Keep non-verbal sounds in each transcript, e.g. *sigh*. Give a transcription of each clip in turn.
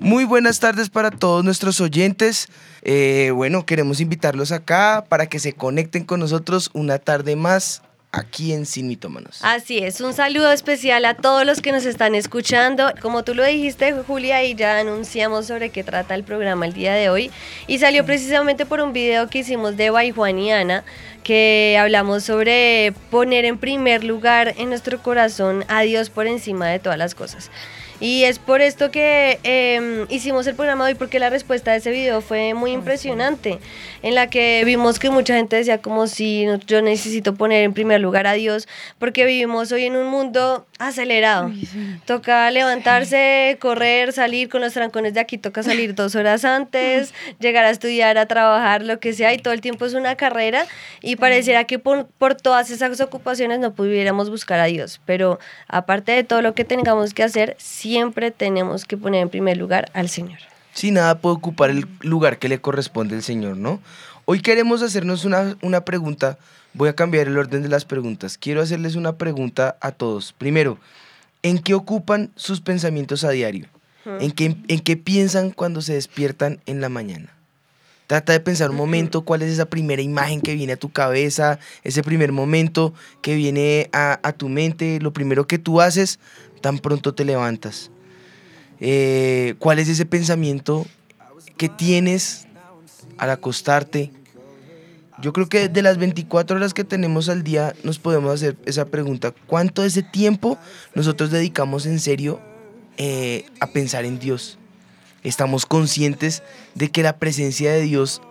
Muy buenas tardes para todos nuestros oyentes. Eh, bueno, queremos invitarlos acá para que se conecten con nosotros una tarde más aquí en Sin Mitómanos. Así es, un saludo especial a todos los que nos están escuchando. Como tú lo dijiste, Julia, y ya anunciamos sobre qué trata el programa el día de hoy. Y salió precisamente por un video que hicimos de y Juan y Ana, que hablamos sobre poner en primer lugar en nuestro corazón a Dios por encima de todas las cosas. Y es por esto que em, hicimos el programa de hoy, porque la respuesta de ese video fue muy impresionante, en la que vimos que mucha gente decía como si yo necesito poner en primer lugar a Dios, porque vivimos hoy en un mundo acelerado. Toca levantarse, correr, salir con los trancones de aquí, toca salir dos horas antes, *laughs* llegar a estudiar, a trabajar, lo que sea, y todo el tiempo es una carrera, y pareciera que por, por todas esas ocupaciones no pudiéramos buscar a Dios, pero aparte de todo lo que tengamos que hacer, siempre tenemos que poner en primer lugar al Señor. Si nada puede ocupar el lugar que le corresponde al Señor, ¿no? Hoy queremos hacernos una, una pregunta. Voy a cambiar el orden de las preguntas. Quiero hacerles una pregunta a todos. Primero, ¿en qué ocupan sus pensamientos a diario? ¿En qué, ¿En qué piensan cuando se despiertan en la mañana? Trata de pensar un momento cuál es esa primera imagen que viene a tu cabeza, ese primer momento que viene a, a tu mente, lo primero que tú haces tan pronto te levantas. Eh, ¿Cuál es ese pensamiento que tienes al acostarte? Yo creo que de las 24 horas que tenemos al día nos podemos hacer esa pregunta. ¿Cuánto de ese tiempo nosotros dedicamos en serio eh, a pensar en Dios? ¿Estamos conscientes de que la presencia de Dios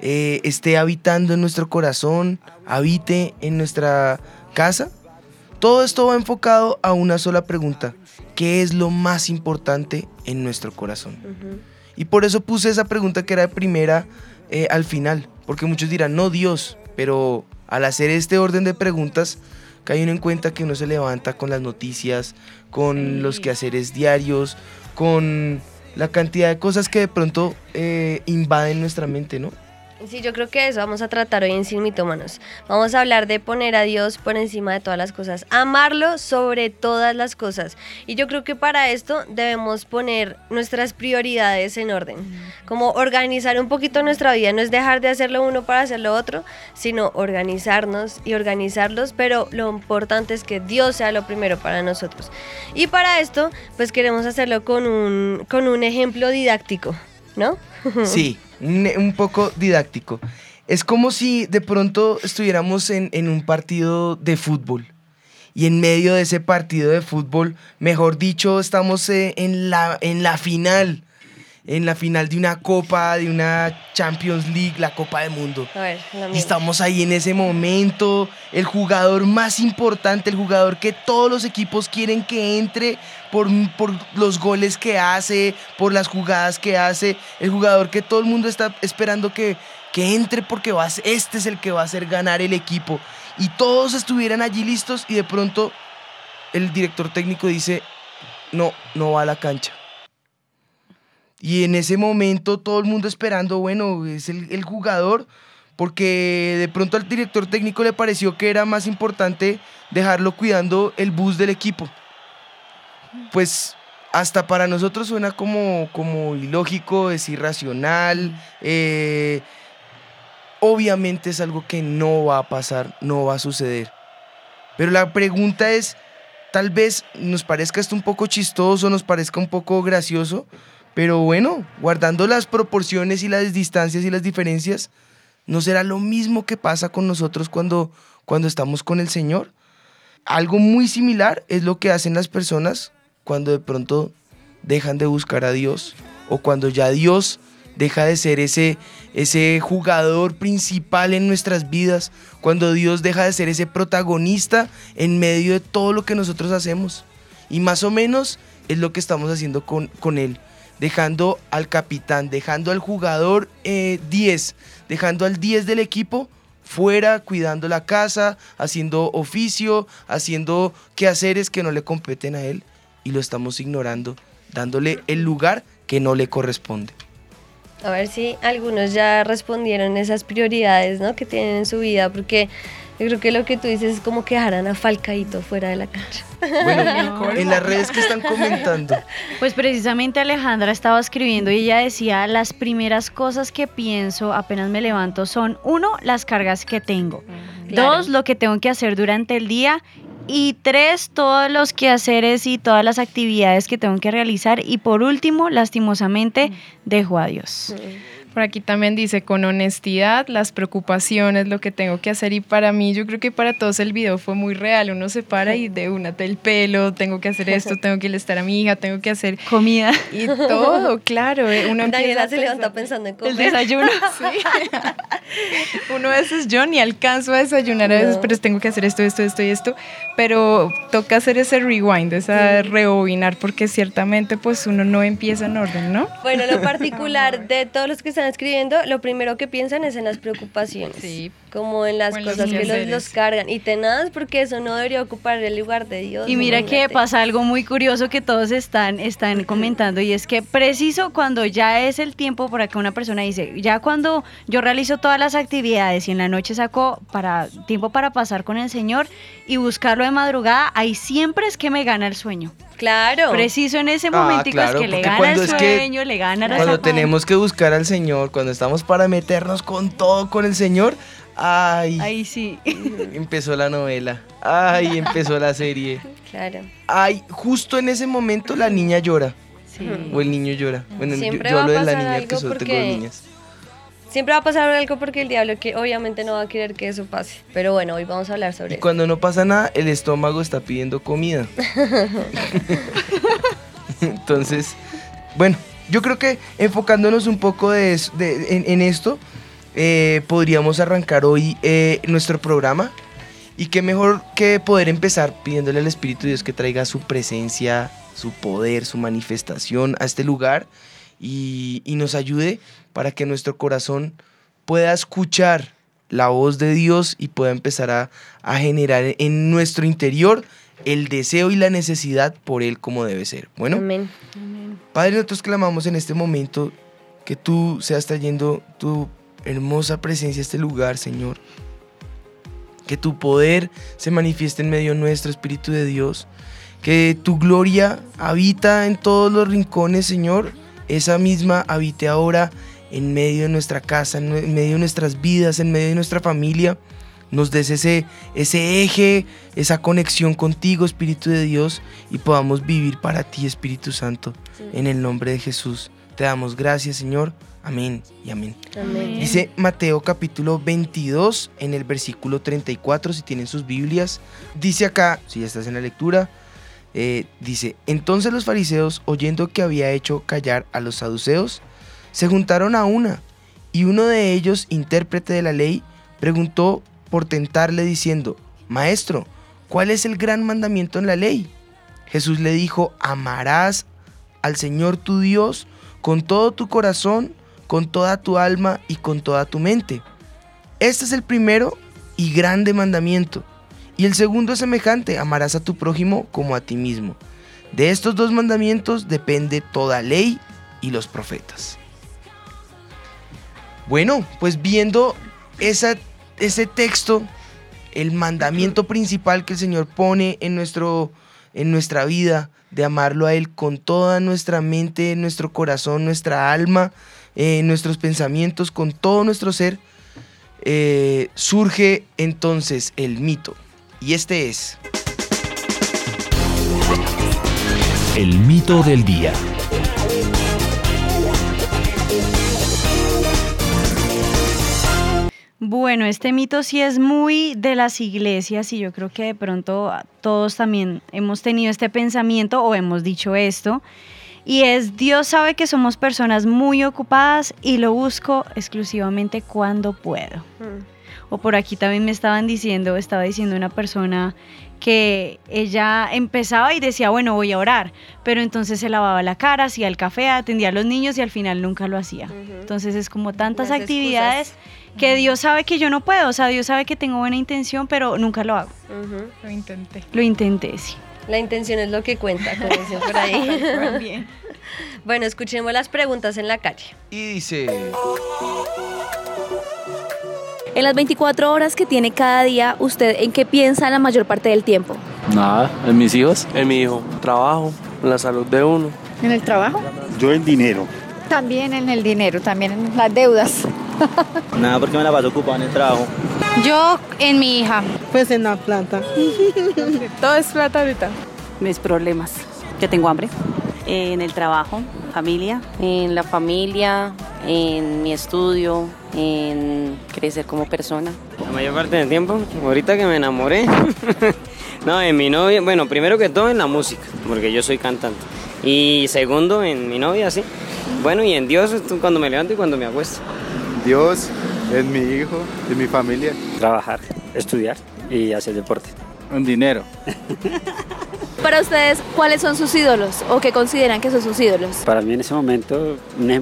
eh, esté habitando en nuestro corazón, habite en nuestra casa? Todo esto va enfocado a una sola pregunta. ¿Qué es lo más importante en nuestro corazón? Y por eso puse esa pregunta que era de primera eh, al final. Porque muchos dirán, no Dios. Pero al hacer este orden de preguntas, cae uno en cuenta que uno se levanta con las noticias, con los quehaceres diarios, con la cantidad de cosas que de pronto eh, invaden nuestra mente, ¿no? Sí, yo creo que eso vamos a tratar hoy en Sin Mitómanos. Vamos a hablar de poner a Dios por encima de todas las cosas, amarlo sobre todas las cosas. Y yo creo que para esto debemos poner nuestras prioridades en orden, como organizar un poquito nuestra vida, no es dejar de hacerlo uno para hacer lo otro, sino organizarnos y organizarlos, pero lo importante es que Dios sea lo primero para nosotros. Y para esto, pues queremos hacerlo con un, con un ejemplo didáctico, ¿no? Sí, un, poco didáctico. Es como si de pronto estuviéramos en, en, un partido de fútbol. Y en medio de ese partido de fútbol, mejor dicho, estamos eh, en, la, en la final. En la final de una copa, de una Champions League, la Copa del Mundo. y estamos ahí en ese momento. El jugador más importante, el jugador que todos los equipos quieren que entre por, los goles que hace, por las jugadas que hace. El jugador que todo el mundo está esperando que, que entre porque va este es el que va a hacer ganar el equipo. Y todos estuvieran allí listos y de pronto el director técnico dice, no, no va a la cancha y en ese momento todo el mundo esperando, bueno, es el, jugador, porque de pronto al director técnico le pareció que era más importante dejarlo cuidando el bus del equipo. Pues hasta para nosotros suena como, como ilógico, es irracional. Eh, obviamente es algo que no va a pasar, no va a suceder. Pero la pregunta es, tal vez nos parezca esto un poco chistoso, nos parezca un poco gracioso, pero bueno, guardando las proporciones y las distancias y las diferencias, ¿no será lo mismo que pasa con nosotros cuando, cuando estamos con el Señor? Algo muy similar es lo que hacen las personas cuando de pronto dejan de buscar a Dios o cuando ya Dios deja de ser ese, ese jugador principal en nuestras vidas, cuando Dios deja de ser ese protagonista en medio de todo lo que nosotros hacemos. Y más o menos es lo que estamos haciendo con, con Él dejando al capitán, dejando al jugador 10, eh, dejando al 10 del equipo fuera cuidando la casa, haciendo oficio, haciendo quehaceres que no le competen a él y lo estamos ignorando, dándole el lugar que no le corresponde. A ver si algunos ya respondieron esas prioridades ¿no? que tienen en su vida, porque yo creo que lo que tú dices es como que dejaran a Falcaito fuera de la cancha. Bueno, *laughs* en las redes que están comentando. Pues precisamente Alejandra estaba escribiendo y ella decía, las primeras cosas que pienso apenas me levanto son, uno, las cargas que tengo, Claro. dos, lo que tengo que hacer durante el día y tres, todos los quehaceres y todas las actividades que tengo que realizar. Y por último, lastimosamente, dejo a Dios. Por aquí también dice con honestidad, las preocupaciones, lo que tengo que hacer y para mí yo creo que para todos el video fue muy real, uno se para y de una el pelo, tengo que hacer esto, tengo que estar a mi hija, tengo que hacer Comida, y todo, *laughs* claro, eh, uno empieza Daniela se levanta pensando en el comer. desayuno. *laughs* *laughs* Uno a veces yo ni alcanzo a desayunar a veces, No. pero tengo que hacer esto, esto, esto y esto, pero toca hacer ese rewind, esa rebobinar porque ciertamente pues uno no empieza en orden, ¿no? Bueno, lo particular de todos los que están escribiendo, lo primero que piensan es en las preocupaciones. Sí. Como en las los cosas que los, cargan. Y tenaz, porque eso no debería ocupar el lugar de Dios. Y mira que imagínate. pasa algo muy curioso que todos están, están comentando y es que preciso cuando ya es el tiempo para que una persona dice, ya cuando yo realizo todas las actividades y en la noche saco para tiempo para pasar con el Señor y buscarlo de madrugada, ahí siempre es que me gana el sueño. Claro. Preciso en ese Ah, momentico claro, es que le gana el es que- sueño, le gana la Cuando tenemos que buscar al Señor, cuando estamos para meternos con todo con el Señor, ay, Ahí sí. *laughs* empezó la novela, ay, empezó la serie, *laughs* Claro. ay, justo en ese momento la niña llora, sí. o el niño llora. Bueno, yo, Siempre yo hablo de la niña que solo tengo dos niñas. Siempre va a pasar algo porque el diablo que obviamente no va a querer que eso pase. Pero bueno, hoy vamos a hablar sobre Y eso. cuando no pasa nada, el estómago está pidiendo comida. *laughs* Entonces, bueno, yo creo que enfocándonos un poco de es- de- en, en esto, eh, podríamos arrancar hoy eh, nuestro programa. Y qué mejor que poder empezar pidiéndole al Espíritu de Dios que traiga su presencia, su poder, su manifestación a este lugar y, y nos ayude para que nuestro corazón pueda escuchar la voz de Dios y pueda empezar a, a generar en nuestro interior el deseo y la necesidad por Él como debe ser. Bueno, Amén. Padre, nosotros clamamos en este momento que tú seas trayendo tu hermosa presencia a este lugar, Señor. Que tu poder se manifieste en medio nuestro, Espíritu de Dios. Que tu gloria habita en todos los rincones, Señor. Esa misma habite ahora en medio de nuestra casa, en medio de nuestras vidas, en medio de nuestra familia. Nos des ese, ese eje, esa conexión contigo, Espíritu de Dios, y podamos vivir para ti, Espíritu Santo. En el nombre de Jesús. Te damos gracias, Señor. Amén y amén. Amén. Dice Mateo capítulo 22 en el versículo 34, si tienen sus Biblias. Dice acá, si ya estás en la lectura, eh, dice, entonces los fariseos, oyendo que había hecho callar a los saduceos, se juntaron a una, y uno de ellos, intérprete de la ley, preguntó por tentarle diciendo, Maestro, ¿cuál es el gran mandamiento en la ley? Jesús le dijo, amarás al Señor tu Dios con todo tu corazón, con toda tu alma y con toda tu mente. Este es el primero y grande mandamiento. Y el segundo es semejante, amarás a tu prójimo como a ti mismo. De estos dos mandamientos depende toda ley y los profetas. Bueno, pues viendo ese texto, el mandamiento principal que el Señor pone en, nuestro, en nuestra vida, de amarlo a Él con toda nuestra mente, nuestro corazón, nuestra alma, eh, nuestros pensamientos, con todo nuestro ser, eh, surge entonces el mito. Y este es... El mito del día. Bueno, este mito sí es muy de las iglesias y yo creo que de pronto todos también hemos tenido este pensamiento o hemos dicho esto. Y es, Dios sabe que somos personas muy ocupadas y lo busco exclusivamente cuando puedo. Mm. O por aquí también me estaban diciendo, estaba diciendo una persona que ella empezaba y decía, bueno, voy a orar, pero entonces se lavaba la cara, hacía el café, atendía a los niños y al final nunca lo hacía. Entonces es como tantas Las actividades que Dios sabe que yo no puedo, o sea, Dios sabe que tengo buena intención, pero nunca lo hago. Lo intenté. Lo intenté, sí. La intención es lo que cuenta, como dicen por ahí. *laughs* Bien. bueno, escuchemos las preguntas en la calle. Y dice, En las 24 horas que tiene cada día, ¿usted en qué piensa la mayor parte del tiempo? Nada, en mis hijos. En mi hijo, trabajo, en la salud de uno. ¿En el trabajo? Yo en dinero. También en el dinero, también en las deudas. *laughs* Nada, porque me la paso ocupada en el trabajo. Yo en mi hija. Pues en la plata. *laughs* Todo es plata ahorita. Mis problemas, que tengo hambre. En el trabajo, familia. En la familia, en mi estudio, en crecer como persona. La mayor parte del tiempo, ahorita que me enamoré. *laughs* no, en mi novia, bueno, primero que todo en la música, porque yo soy cantante. Y segundo, en mi novia, sí. Bueno, y en Dios cuando me levanto y cuando me acuesto. Dios, en mi hijo, en mi familia. Trabajar, estudiar y hacer deporte. En dinero. *laughs* Para ustedes, ¿cuáles son sus ídolos o qué consideran que son sus ídolos? Para mí en ese momento,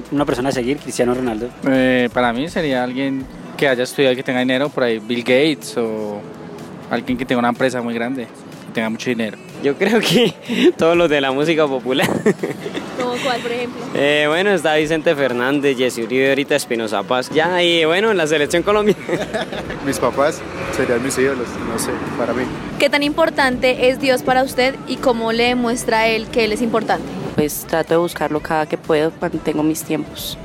una, persona a seguir, Cristiano Ronaldo. Eh, para mí sería alguien que haya estudiado, que tenga dinero, por ahí Bill Gates o alguien que tenga una empresa muy grande, que tenga mucho dinero. Yo creo que *laughs* todos los de la música popular. ¿Como cuál, por ejemplo? *laughs* Eh, bueno, está Vicente Fernández, Jesse Uribe, ahorita Espinoza Paz. Ya, y bueno, en la selección colombiana. *laughs* Mis papás serían mis ídolos, no sé, para mí. ¿Qué tan importante es Dios para usted y cómo le demuestra Él que Él es importante? Pues trato de buscarlo cada que puedo cuando tengo mis tiempos.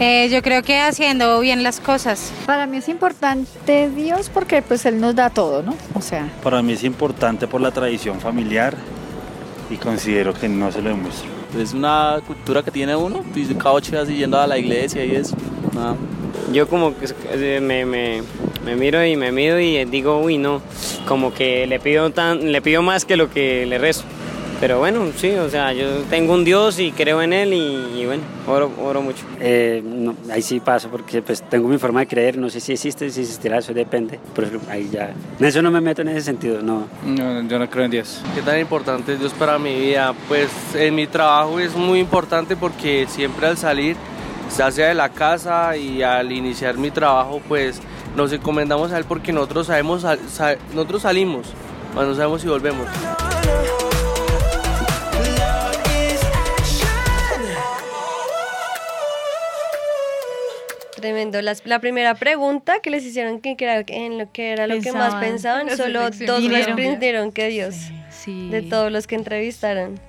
Eh, yo creo que haciendo bien las cosas. Para mí es importante Dios porque pues Él nos da todo, ¿no? O sea, Para mí es importante por la tradición familiar y considero que no se lo demuestro. Es una cultura que tiene uno, y cada ocho días yendo a la iglesia y eso. Nada. Yo como que eh, me, me, me miro y me mido y digo, uy, no, como que le pido, tan, le pido más que lo que le rezo. Pero bueno, sí, o sea, yo tengo un Dios y creo en Él y, y bueno, oro, oro mucho. Eh, no, ahí sí paso porque pues tengo mi forma de creer, no sé si existe, si existirá, eso depende. Pero ahí ya, en eso no me meto en ese sentido, no. No, yo no creo en Dios. ¿Qué tan importante es Dios para mi vida? Pues en mi trabajo es muy importante porque siempre al salir, ya sea de la casa y al iniciar mi trabajo, pues nos encomendamos a Él porque nosotros sabemos, sal- sa- nosotros salimos, pero no sabemos si volvemos. Tremendo. Las- la primera pregunta que les hicieron que era en lo que era lo que más Pensaban. solo dos respondieron que Dios. Sí. De todos los que entrevistaron.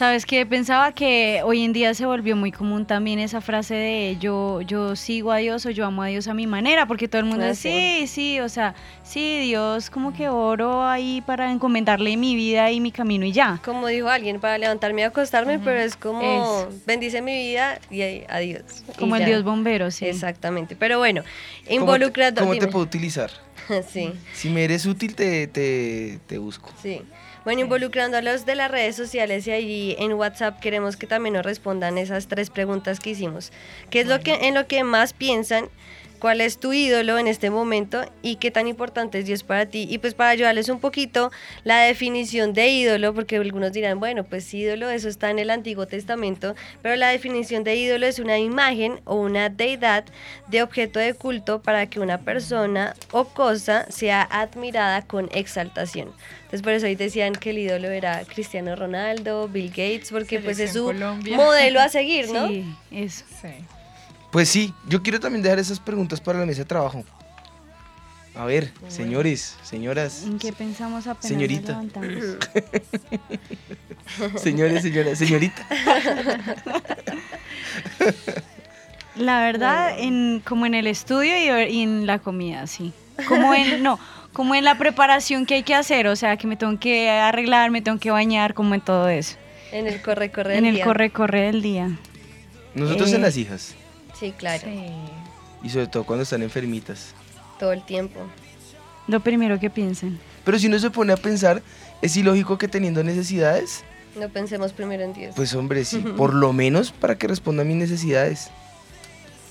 Sabes que pensaba que hoy en día se volvió muy común también esa frase de yo yo sigo a Dios o yo amo a Dios a mi manera, porque todo el mundo dice, sí, sí, o sea, sí, Dios como que oro ahí para encomendarle mi vida y mi camino y ya. Como dijo alguien, para levantarme y acostarme, pero es como Eso. bendice mi vida y ahí, adiós. Como Y el ya. Dios bombero, sí. Exactamente. Pero bueno, ¿cómo te, involucrado. cómo te puedo utilizar? *laughs* sí. Si me eres útil, te, te, te busco. Sí. Bueno, involucrando a los de las redes sociales y ahí en WhatsApp queremos que también nos respondan esas tres preguntas que hicimos. ¿Qué es lo que en lo que más piensan? ¿Cuál es tu ídolo en este momento y qué tan importante es Dios para ti? Y pues para ayudarles un poquito la definición de ídolo, porque algunos dirán, bueno, pues ídolo, eso está en el Antiguo Testamento, pero la definición de ídolo es una imagen o una deidad de objeto de culto para que una persona o cosa sea admirada con exaltación. Entonces por eso ahí decían que el ídolo era Cristiano Ronaldo, Bill Gates, porque pues es su Colombia. modelo a seguir, ¿no? *laughs* Sí, eso. Pues sí, yo quiero también dejar esas preguntas para la mesa de trabajo. A ver, señores, señoras, ¿En qué pensamos apenas nos Señorita. levantamos? *laughs* *laughs* señores, señoras, señorita. La verdad, en, como en el estudio y, y en la comida, sí. Como en, no, como en la preparación que hay que hacer, o sea, que me tengo que arreglar, me tengo que bañar, como en todo eso. En el corre, corre En del el día. corre, corre del día. Nosotros Eh, en las hijas. Sí, claro. Y sobre todo cuando están enfermitas. Todo el tiempo. Lo primero que piensen. Pero si uno se pone a pensar, es ilógico que teniendo necesidades, No pensemos primero en Dios. pues hombre, sí, *laughs* por lo menos para que responda a mis necesidades.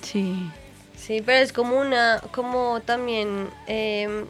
Sí. Sí, pero es como una, como también, em,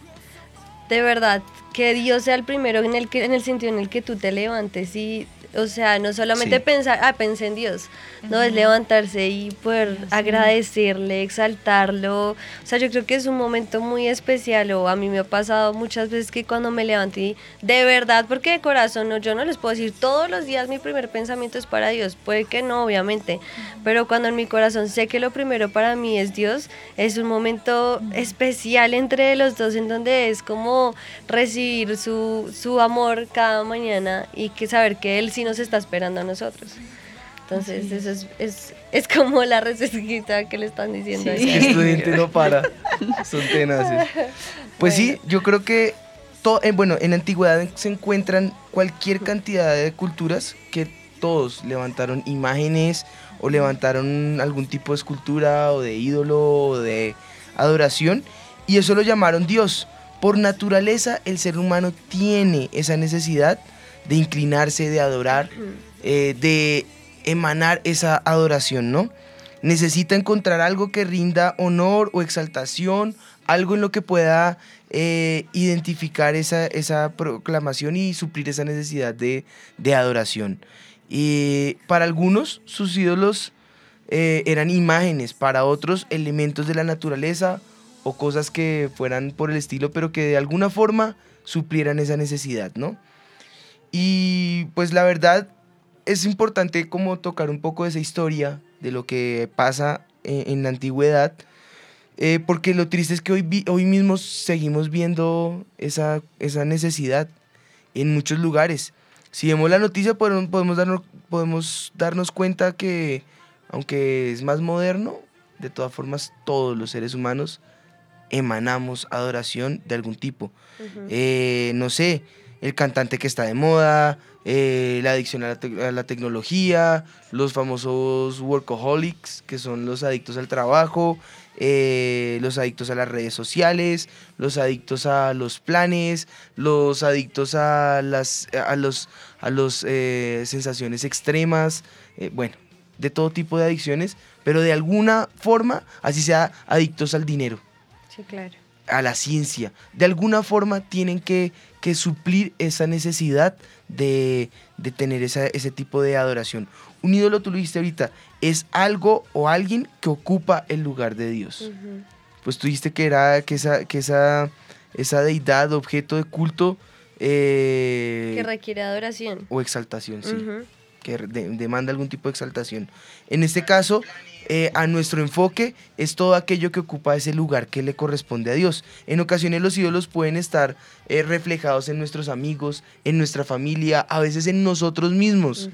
de verdad, que Dios sea el primero en el, que, en el sentido en el que tú te levantes y, o sea, no solamente Sí. pensar, ah, pensé en Dios, no, es levantarse y poder agradecerle, exaltarlo, o sea, yo creo que es un momento muy especial, o a mí me ha pasado muchas veces que cuando me levanto y de verdad, porque de corazón, no, yo no les puedo decir todos los días mi primer pensamiento es para Dios, puede que no, obviamente, pero cuando en mi corazón sé que lo primero para mí es Dios, es un momento especial entre los dos en donde es como recibir su, su amor cada mañana y que saber que Él sí nos está esperando a nosotros. Entonces, Sí. eso es, es, es como la recetita que le están diciendo. Es ahí. que estudiante no para. Son tenaces. Pues sí, yo creo que to- eh, bueno, en la antigüedad se encuentran cualquier cantidad de culturas que todos levantaron imágenes o levantaron algún tipo de escultura o de ídolo o de adoración y eso lo llamaron Dios. Por naturaleza el ser humano tiene esa necesidad de inclinarse, de adorar, eh, de emanar esa adoración, ¿no? Necesita encontrar algo que rinda honor o exaltación, algo en lo que pueda eh, identificar esa, esa proclamación y suplir esa necesidad de, de adoración. Y para algunos sus ídolos eh, eran imágenes, para otros elementos de la naturaleza o cosas que fueran por el estilo, pero que de alguna forma suplieran esa necesidad, ¿no? Y pues la verdad es importante como tocar un poco de esa historia de lo que pasa en, en la antigüedad, eh, porque lo triste es que hoy, vi- hoy mismo seguimos viendo esa, esa necesidad en muchos lugares. Si vemos la noticia podemos, podemos, darnos, podemos darnos cuenta que aunque es más moderno, de todas formas todos los seres humanos emanamos adoración de algún tipo. Eh, no sé, el cantante que está de moda, eh, la adicción a la, a la tecnología, los famosos workaholics, que son los adictos al trabajo, eh, los adictos a las redes sociales, los adictos a los planes, los adictos a las a los a los eh, sensaciones extremas, eh, bueno, de todo tipo de adicciones, pero de alguna forma, así sea adictos al dinero Sí, claro. A la ciencia. De alguna forma tienen que, que suplir esa necesidad de, de tener esa- ese tipo de adoración. Un ídolo, tú lo dijiste ahorita, es algo o alguien que ocupa el lugar de Dios. Pues tú dijiste que era que esa, que esa, esa deidad, objeto de culto eh, Que requiere adoración. o exaltación, sí. Que de- demanda algún tipo de exaltación. En este caso, eh, a nuestro enfoque es todo aquello que ocupa ese lugar que le corresponde a Dios. En ocasiones los ídolos pueden estar eh, reflejados en nuestros amigos, en nuestra familia, a veces en nosotros mismos.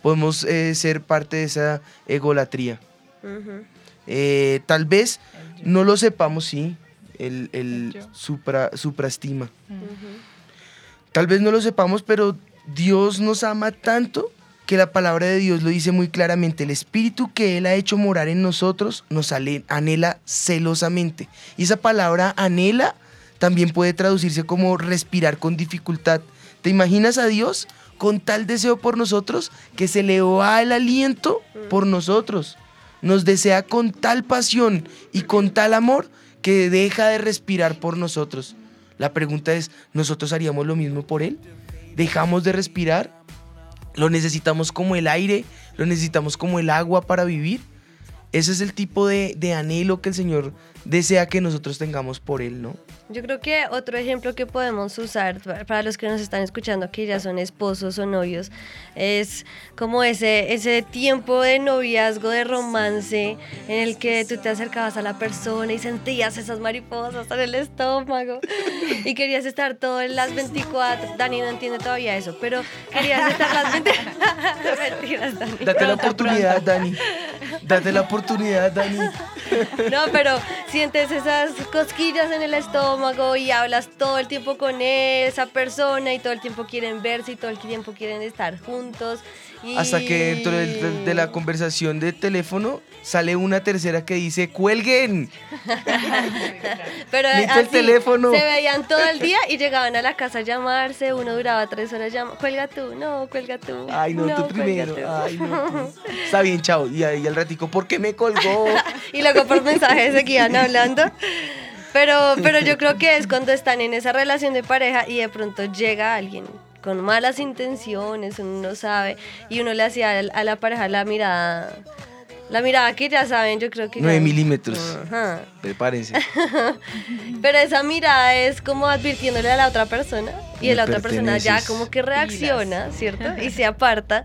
Podemos eh, ser parte de esa egolatría. Eh, tal vez no lo sepamos, sí, el, el supra, supraestima. Tal vez no lo sepamos, pero Dios nos ama tanto que la palabra de Dios lo dice muy claramente. El espíritu que Él ha hecho morar en nosotros nos anhela celosamente. Y esa palabra anhela también puede traducirse como respirar con dificultad. ¿Te imaginas a Dios con tal deseo por nosotros que se le va el aliento por nosotros? Nos desea con tal pasión y con tal amor que deja de respirar por nosotros. La pregunta es, ¿nosotros haríamos lo mismo por Él? ¿Dejamos de respirar? ¿Lo necesitamos como el aire? ¿Lo necesitamos como el agua para vivir? Ese es el tipo de, de anhelo que el Señor desea que nosotros tengamos por Él, ¿no? Yo creo que otro ejemplo que podemos usar pa- para los que nos están escuchando que ya son esposos o novios es como ese, ese tiempo de noviazgo, de romance en el que tú te acercabas a la persona y sentías esas mariposas en el estómago y querías estar todo en las 24. Dani no entiende todavía eso, pero querías estar las 24. *laughs* Mentiras, Dani. Date la oportunidad, Dani. Date la oportunidad, Dani. No, pero sientes esas cosquillas en el estómago y hablas todo el tiempo con esa persona y todo el tiempo quieren verse y todo el tiempo quieren estar juntos. Hasta que dentro del- de, la conversación de teléfono sale una tercera que dice, cuelguen. *laughs* Pero Necesito el así, teléfono. Se veían todo el día y llegaban a la casa a llamarse. Uno duraba tres horas llamando. Cuelga tú, no, cuelga tú. Ay, no, tú cuelga primero. tú". Ay, no, tú. Está bien, chao. Y ahí al ratico, ¿por qué me colgó? *laughs* y luego luego por mensajes seguían hablando. Pero, pero yo creo que es cuando están en esa relación de pareja y de pronto llega alguien con malas intenciones, uno no sabe, y uno le hacía a la pareja la mirada, la mirada que ya saben, yo creo que... 9 ya- milímetros. Ajá. Prepárense. *laughs* Pero esa mirada es como advirtiéndole a la otra persona y Me la otra persona ya como que reacciona, ¿cierto? Y se aparta.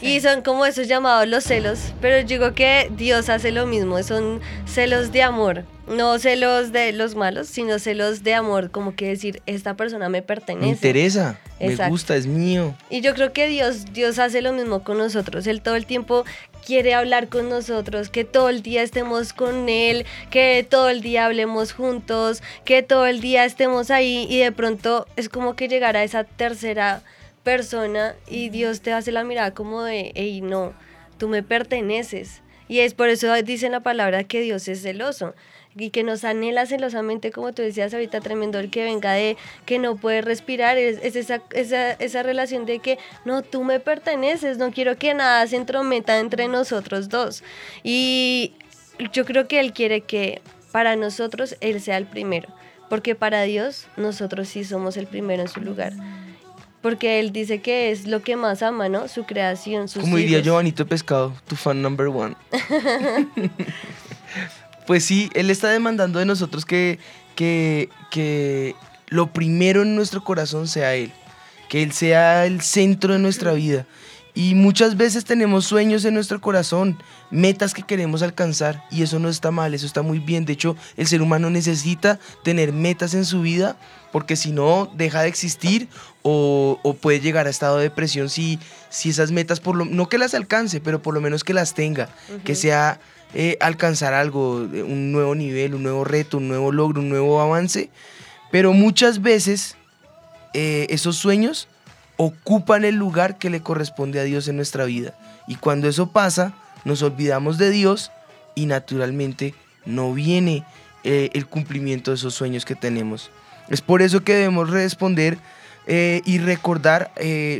Y son como esos llamados los celos. Pero yo digo que Dios hace lo mismo, son celos de amor. No celos de los malos, sino celos de amor, como que decir, esta persona me pertenece. Me interesa, me gusta, es mío. Y yo creo que Dios, Dios hace lo mismo con nosotros. Él todo el tiempo quiere hablar con nosotros, que todo el día estemos con Él, que todo el día hablemos juntos, que todo el día estemos ahí y de pronto es como que llegar a esa tercera persona y Dios te hace la mirada como de, hey, no, tú me perteneces. Y es por eso dice en la palabra que Dios es celoso y que nos anhela celosamente, como tú decías ahorita, tremendo el que venga de que no puede respirar, es, es esa, esa, esa relación de que no, tú me perteneces, no quiero que nada se entrometa entre nosotros dos. Y yo creo que Él quiere que para nosotros Él sea el primero, porque para Dios nosotros sí somos el primero en su lugar. Porque Él dice que es lo que más ama, ¿no? Su creación, sus Como diría. Giovanito Pescado, tu fan number one. *laughs* Pues sí, él está demandando de nosotros que, que, que lo primero en nuestro corazón sea Él, que Él sea el centro de nuestra vida. Y muchas veces tenemos sueños en nuestro corazón, metas que queremos alcanzar, y eso no está mal, eso está muy bien. De hecho, el ser humano necesita tener metas en su vida, porque si no, deja de existir o, o puede llegar a estado de depresión si, si esas metas, por lo, no que las alcance, pero por lo menos que las tenga, que sea eh, alcanzar algo, un nuevo nivel, un nuevo reto, un nuevo logro, un nuevo avance. Pero muchas veces eh, esos sueños ocupan el lugar que le corresponde a Dios en nuestra vida. Y cuando eso pasa, nos olvidamos de Dios y naturalmente no viene eh, el cumplimiento de esos sueños que tenemos. Es por eso que debemos responder y recordar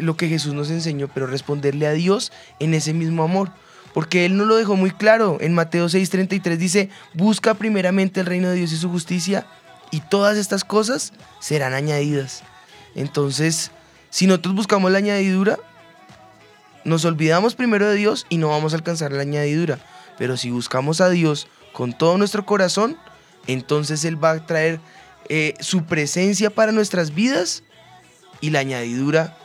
lo que Jesús nos enseñó, pero responderle a Dios en ese mismo amor. Porque Él nos lo dejó muy claro. En Mateo 6:33 dice, busca primeramente el reino de Dios y su justicia y todas estas cosas serán añadidas. Entonces, si nosotros buscamos la añadidura, nos olvidamos primero de Dios y no vamos a alcanzar la añadidura. Pero si buscamos a Dios con todo nuestro corazón, entonces Él va a traer eh, su presencia para nuestras vidas y la añadidura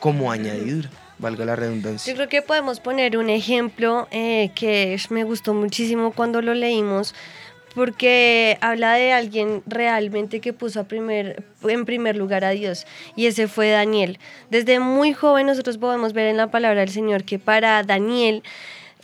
como añadidura, valga la redundancia. Yo creo que podemos poner un ejemplo eh, que me gustó muchísimo cuando lo leímos, porque habla de alguien realmente que puso a primer, en primer lugar a Dios, y ese fue Daniel. Desde muy joven nosotros podemos ver en la palabra del Señor que para Daniel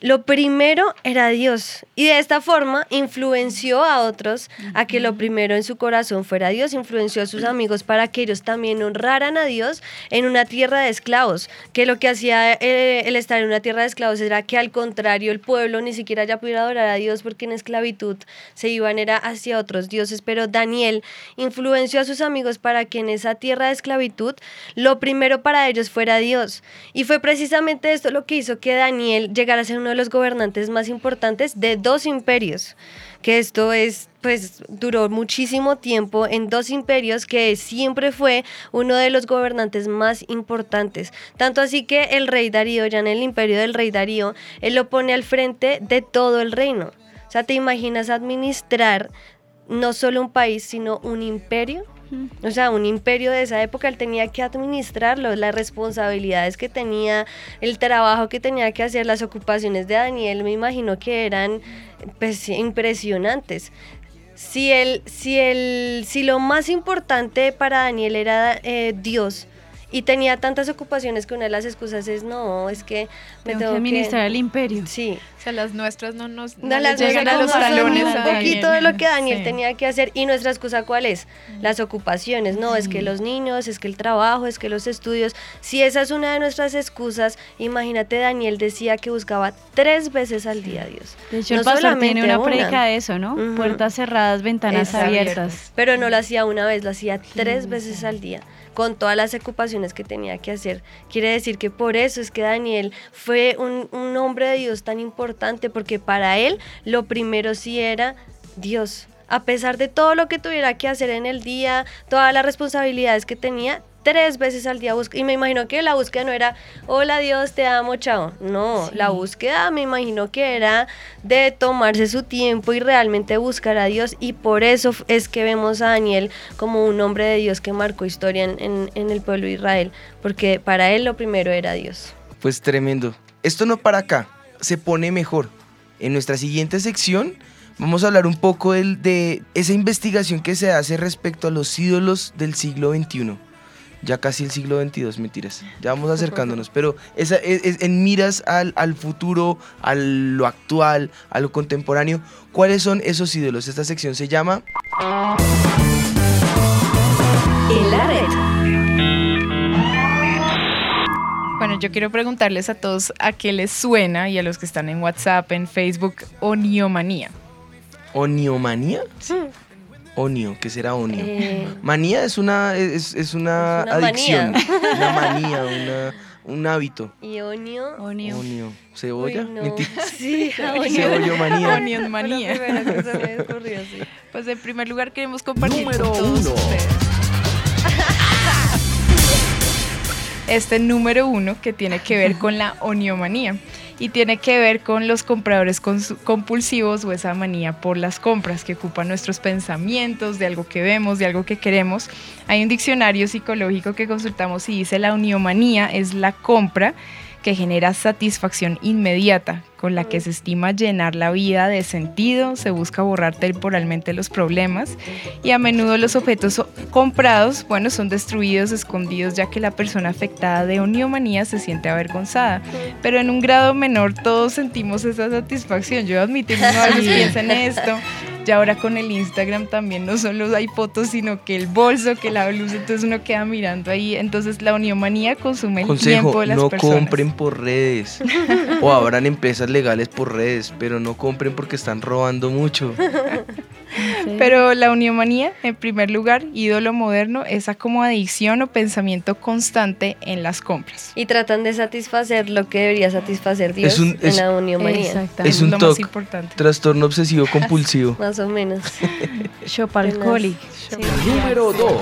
lo primero era Dios. Y de esta forma influenció a otros a que lo primero en su corazón fuera Dios, influenció a sus amigos para que ellos también honraran a Dios en una tierra de esclavos, que lo que hacía eh, el estar en una tierra de esclavos era que al contrario el pueblo ni siquiera ya pudiera adorar a Dios porque en esclavitud se iban era hacia otros dioses, pero Daniel influenció a sus amigos para que en esa tierra de esclavitud lo primero para ellos fuera Dios. Y fue precisamente esto lo que hizo que Daniel llegara a ser uno de los gobernantes más importantes de dos imperios. Que esto es, pues, duró muchísimo tiempo en dos imperios que siempre fue uno de los gobernantes más importantes. Tanto así que el rey Darío, ya en el imperio del rey Darío, él lo pone al frente de todo el reino. O sea, ¿te imaginas administrar no solo un país, sino un imperio? O sea, un imperio de esa época, él tenía que administrarlo, las responsabilidades que tenía, el trabajo que tenía que hacer, las ocupaciones de Daniel, me imagino que eran pues, impresionantes. Si, el, si, el, si lo más importante para Daniel era eh, Dios y tenía tantas ocupaciones que una de las excusas es no, es que me Tengo tengo que administrar el imperio. Sí. O sea, las nuestras no nos no No, les las llegan a los nuestras son talones un poquito Daniel. de lo que Daniel Sí. tenía que hacer. ¿Y nuestra excusa cuál es? Las ocupaciones. No, es que los niños, es que el trabajo, es que los estudios. Si esa es una de nuestras excusas, imagínate, Daniel decía que buscaba tres veces al día a Dios. De hecho, No el pastor tiene solamente una predica de eso, ¿no? Puertas cerradas, ventanas abiertas. Pero no lo hacía una vez, lo hacía tres veces al día, con todas las ocupaciones que tenía que hacer. Quiere decir que por eso es que Daniel fue un hombre de Dios tan importante, porque para él lo primero sí era Dios. A pesar de todo lo que tuviera que hacer en el día, todas las responsabilidades que tenía, tres veces al día busca. Y me imagino que la búsqueda no era, hola Dios, te amo, chao. No, la búsqueda me imagino que era de tomarse su tiempo y realmente buscar a Dios. Y por eso es que vemos a Daniel como un hombre de Dios que marcó historia en, en- en el pueblo de Israel. Porque para él lo primero era Dios. Pues tremendo. Esto no para acá, se pone mejor. En nuestra siguiente sección vamos a hablar un poco del- de esa investigación que se hace respecto a los ídolos del siglo XXI. Ya casi el siglo XXII, mentiras. Ya vamos *laughs* acercándonos, pero esa, es, es- en miras al, al futuro, a lo actual, a lo contemporáneo, ¿cuáles son esos ídolos? Esta sección se llama red. Bueno, yo quiero preguntarles a todos a qué les suena y a los que están en WhatsApp, en Facebook, oniomanía. Oniomanía. Onio, ¿qué será onio? Eh. Manía es una, es, es una, Es una adicción, manía. una *laughs* manía, una- un hábito. Y Onio. Onio. ¿Cebolla? Uy, no. Mentira. *laughs* Sí. *laughs* Onion manía. Que se me ocurrió, sí. Pues en primer lugar queremos compartir Número con todos uno. ustedes. Este número uno que tiene que ver con la oniomanía y tiene que ver con los compradores compulsivos o esa manía por las compras que ocupan nuestros pensamientos, de algo que vemos, de algo que queremos. Hay un diccionario psicológico que consultamos y dice la oniomanía es la compra que genera satisfacción inmediata, con la que se estima llenar la vida de sentido, se busca borrar temporalmente los problemas y a menudo los objetos comprados, bueno, son destruidos, escondidos, ya que la persona afectada de oniomanía se siente avergonzada. Pero en un grado menor todos sentimos esa satisfacción. Yo admito, veces Sí. piensa en esto. Y ahora con el Instagram también no solo hay fotos, sino que el bolso, que la blusa, entonces uno queda mirando ahí. Entonces la oniomanía consume el tiempo de las no personas. compren por redes. o habrán empresas legales por redes, pero no compren porque están robando mucho. *laughs* Pero la uniomanía, en primer lugar, ídolo moderno, esa como adicción o pensamiento constante en las compras. Y tratan de satisfacer lo que debería satisfacer Dios Es un- en la oniomanía. Es un lo más TOC, importante. trastorno obsesivo *laughs* compulsivo. Más o menos. *laughs* Shopaholic. Número 2.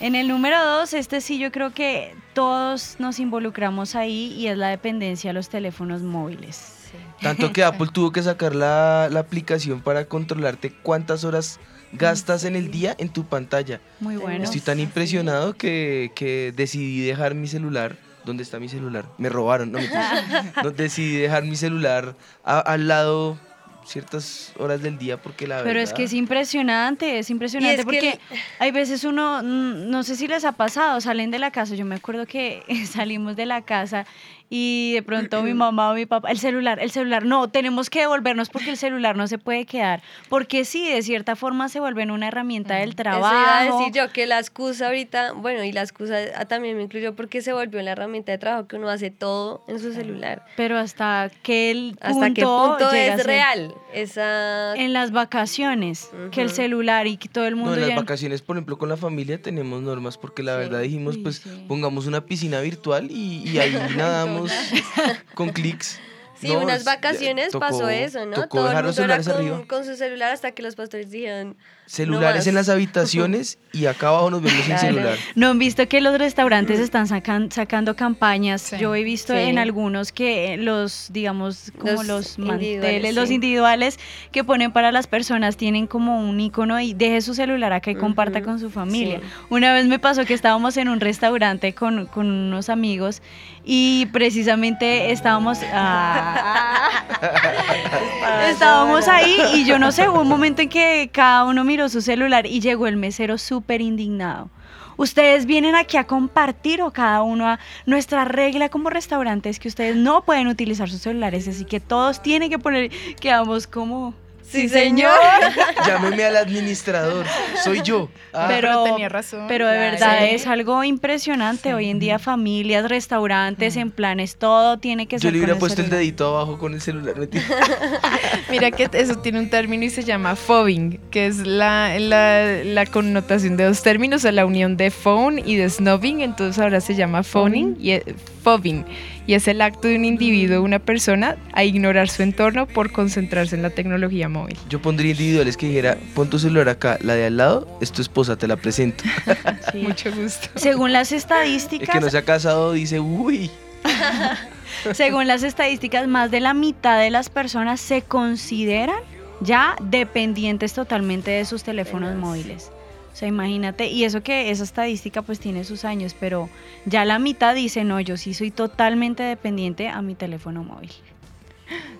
En el número dos, este sí yo creo que todos nos involucramos ahí y es la dependencia a los teléfonos móviles. Tanto que Apple tuvo que sacar la, la aplicación para controlarte cuántas horas gastas en el día en tu pantalla. Muy bueno. Estoy tan impresionado que, que decidí dejar mi celular. ¿Dónde está mi celular? Me robaron, no mentiras. *laughs* No, decidí dejar mi celular a- al lado ciertas horas del día porque la Pero es verdad- que es impresionante, es impresionante es que porque hay veces uno, mm, no sé si les ha pasado, salen de la casa, yo me acuerdo que *laughs* salimos de la casa y de pronto mi mamá o mi papá, el celular, el celular, no, tenemos que devolvernos porque el celular no se puede quedar, porque sí, de cierta forma se vuelven una herramienta del trabajo. Eso iba a decir yo, que la excusa ahorita, bueno, y la excusa ah, también me incluyó porque se volvió la herramienta de trabajo que uno hace todo en su celular. Pero hasta que el Hasta qué punto es real esa... En las vacaciones, que el celular y que todo el No, mundo en las ya- vacaciones, por ejemplo, con la familia tenemos normas porque la verdad dijimos, pues pongamos una piscina virtual y, y ahí *laughs* nadamos *laughs* con clics. Sí, No, unas es- vacaciones tocó- pasó eso, ¿no? Tocó Todo el dejar los celulares con, arriba. con su celular hasta que los pastores dijeron... Celulares "No en más". las habitaciones *laughs* y acá abajo nos vemos sin celular. ¿No han visto que los restaurantes están sacan- sacando campañas? Yo he visto Sí. en algunos que los, digamos, como Los los, individuales, manteles, los sí. individuales que ponen para las personas tienen como un icono y deje su celular acá y comparta con su familia. sí. Una vez me pasó que estábamos en un restaurante con, con unos amigos y precisamente estábamos... ah, *laughs* Estábamos ahí y yo no sé, hubo un momento en que cada uno miró su celular y llegó el mesero súper indignado. Ustedes vienen aquí a compartir o cada uno a nuestra regla como restaurante es que ustedes no pueden utilizar sus celulares, así que todos tienen que poner, quedamos como... Sí, señor. *laughs* Llámeme al administrador. Soy yo. Ah. pero, tenía razón. pero de Claro. verdad Sí. es algo impresionante. Hoy en día familias, restaurantes, en planes, todo tiene que Yo ser le con hubiera puesto el dedito abajo con el celular. *laughs* Mira que eso tiene un término y se llama fobbing, que es la, la, la connotación de dos términos, o la unión de phone y de snobbing, entonces ahora se llama phoning y fobbing. Y es el acto de un individuo, una persona, a ignorar su entorno por concentrarse en la tecnología móvil. Yo pondría individuales que dijera, pon tu celular acá, la de al lado, es tu esposa, te la presento. *laughs* Mucho gusto. Según las El estadísticas, que no se ha casado dice, uy. *laughs* Según las estadísticas, más de la mitad de las personas se consideran ya dependientes totalmente de sus teléfonos móviles. O sea, imagínate, y eso que esa estadística pues tiene sus años, pero ya la mitad dice, no, yo sí soy totalmente dependiente a mi teléfono móvil.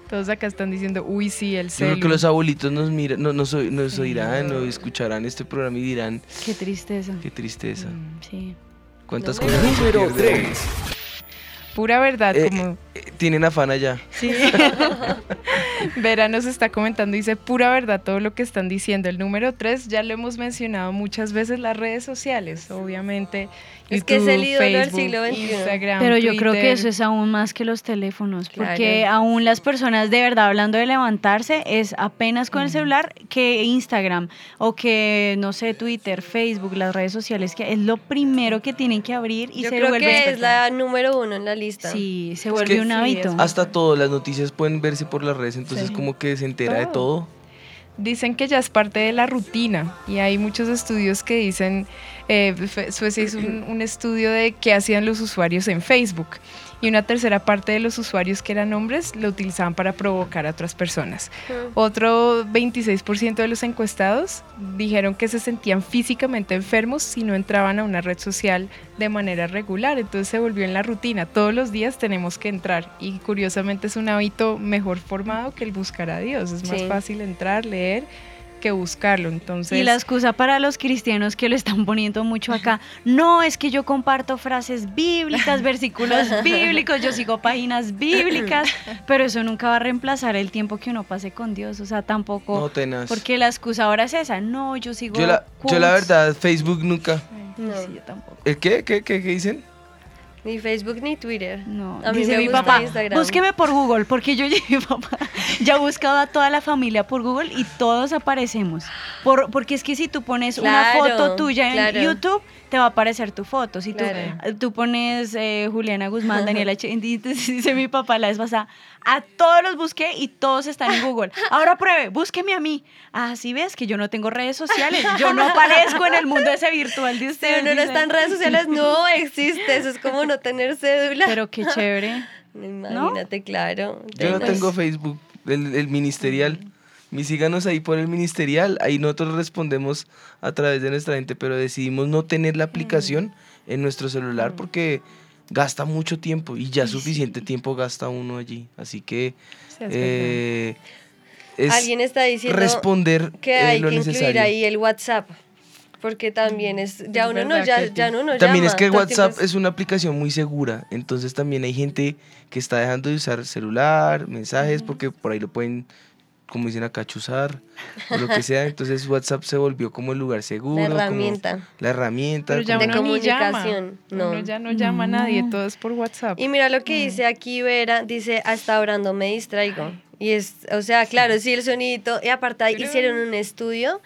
Todos acá están diciendo, uy, sí, el Yo celu. creo que los abuelitos nos miran, no, nos, nos oirán o escucharán este programa y dirán, Qué tristeza. qué tristeza. Sí. ¿Cuántas Número cosas número pierden? tres. Pura verdad, Eh, como eh, tienen afán allá. Sí. *laughs* *laughs* Vera nos está comentando, dice pura verdad todo lo que están diciendo. El número tres ya lo hemos mencionado muchas veces, las redes sociales, obviamente. Es que es el YouTube, ídolo del siglo XXI. Instagram, Pero yo creo que eso es aún más que los teléfonos, Claro. porque aún las personas de verdad hablando de levantarse es apenas con el celular que Instagram o que no sé Twitter, Facebook, las redes sociales que es lo primero que tienen que abrir y Yo se creo vuelve que es la número uno en la lista. Sí, se Es vuelve que un hábito. Hasta todo, las noticias pueden verse por las redes, entonces Sí. como que se entera de todo. Dicen que ya es parte de la rutina y hay muchos estudios que dicen, eh, Suecia hizo un, un estudio de qué hacían los usuarios en Facebook y una tercera parte de los usuarios que eran hombres lo utilizaban para provocar a otras personas. Otro 26% de los encuestados dijeron que se sentían físicamente enfermos si no entraban a una red social de manera regular, entonces se volvió en la rutina, todos los días tenemos que entrar y curiosamente es un hábito mejor formado que el buscar a Dios, es más fácil entrar, leer que buscarlo, entonces... Y la excusa para los cristianos que lo están poniendo mucho acá, no, es que yo comparto frases bíblicas, *laughs* versículos bíblicos, yo sigo páginas bíblicas, pero eso nunca va a reemplazar el tiempo que uno pase con Dios, o sea, tampoco... No, tenaz. Porque la excusa ahora es esa, no, yo sigo... Yo la, yo la quotes. verdad, Facebook nunca. No. yo tampoco. ¿El qué? ¿Qué, qué, qué dicen? Ni Facebook ni Twitter. No. A mí Dice me mi gusta papá, Instagram. búsqueme por Google, porque yo y mi papá ya he buscado a toda la familia por Google y todos aparecemos. Por, porque es que si tú pones una foto tuya en claro. YouTube, te va a aparecer tu foto. Si tú, Claro. tú pones eh, Juliana Guzmán, Daniela Chendi, *laughs* dice mi papá la vez pasada, a todos los busqué y todos están en Google. Ahora pruebe, búsqueme a mí. Ah, sí ves que yo no tengo redes sociales, yo no aparezco en el mundo ese virtual de Si ustedes. uno no está en redes sociales, no existe. Eso es como no tener cédula. Pero qué chévere. *laughs* Imagínate, claro. Yo no tengo Facebook, el, el ministerial. Mis síganos ahí por el ministerial, ahí nosotros respondemos a través de nuestra gente, pero decidimos no tener la aplicación en nuestro celular porque gasta mucho tiempo y ya suficiente tiempo gasta uno allí. Así que Sí, es eh, es Alguien está diciendo responder que eh, hay lo que incluir necesario. ahí el WhatsApp. Porque también es. Ya uno no, ya, ya uno no También llama, es que el WhatsApp es una aplicación muy segura, entonces también hay gente que está dejando de usar celular, mensajes, porque por ahí lo pueden, como dicen acá, chuzar o lo que sea, entonces WhatsApp se volvió como el lugar seguro. como herramienta. la herramienta. Pero ya como- uno ni llama, comunicación, no. uno ya no llama a nadie, todo es por WhatsApp. Y mira lo que dice aquí Vera, dice, hasta orando me distraigo. Y es, o sea, claro, sí, el sonidito. Y aparte hicieron un estudio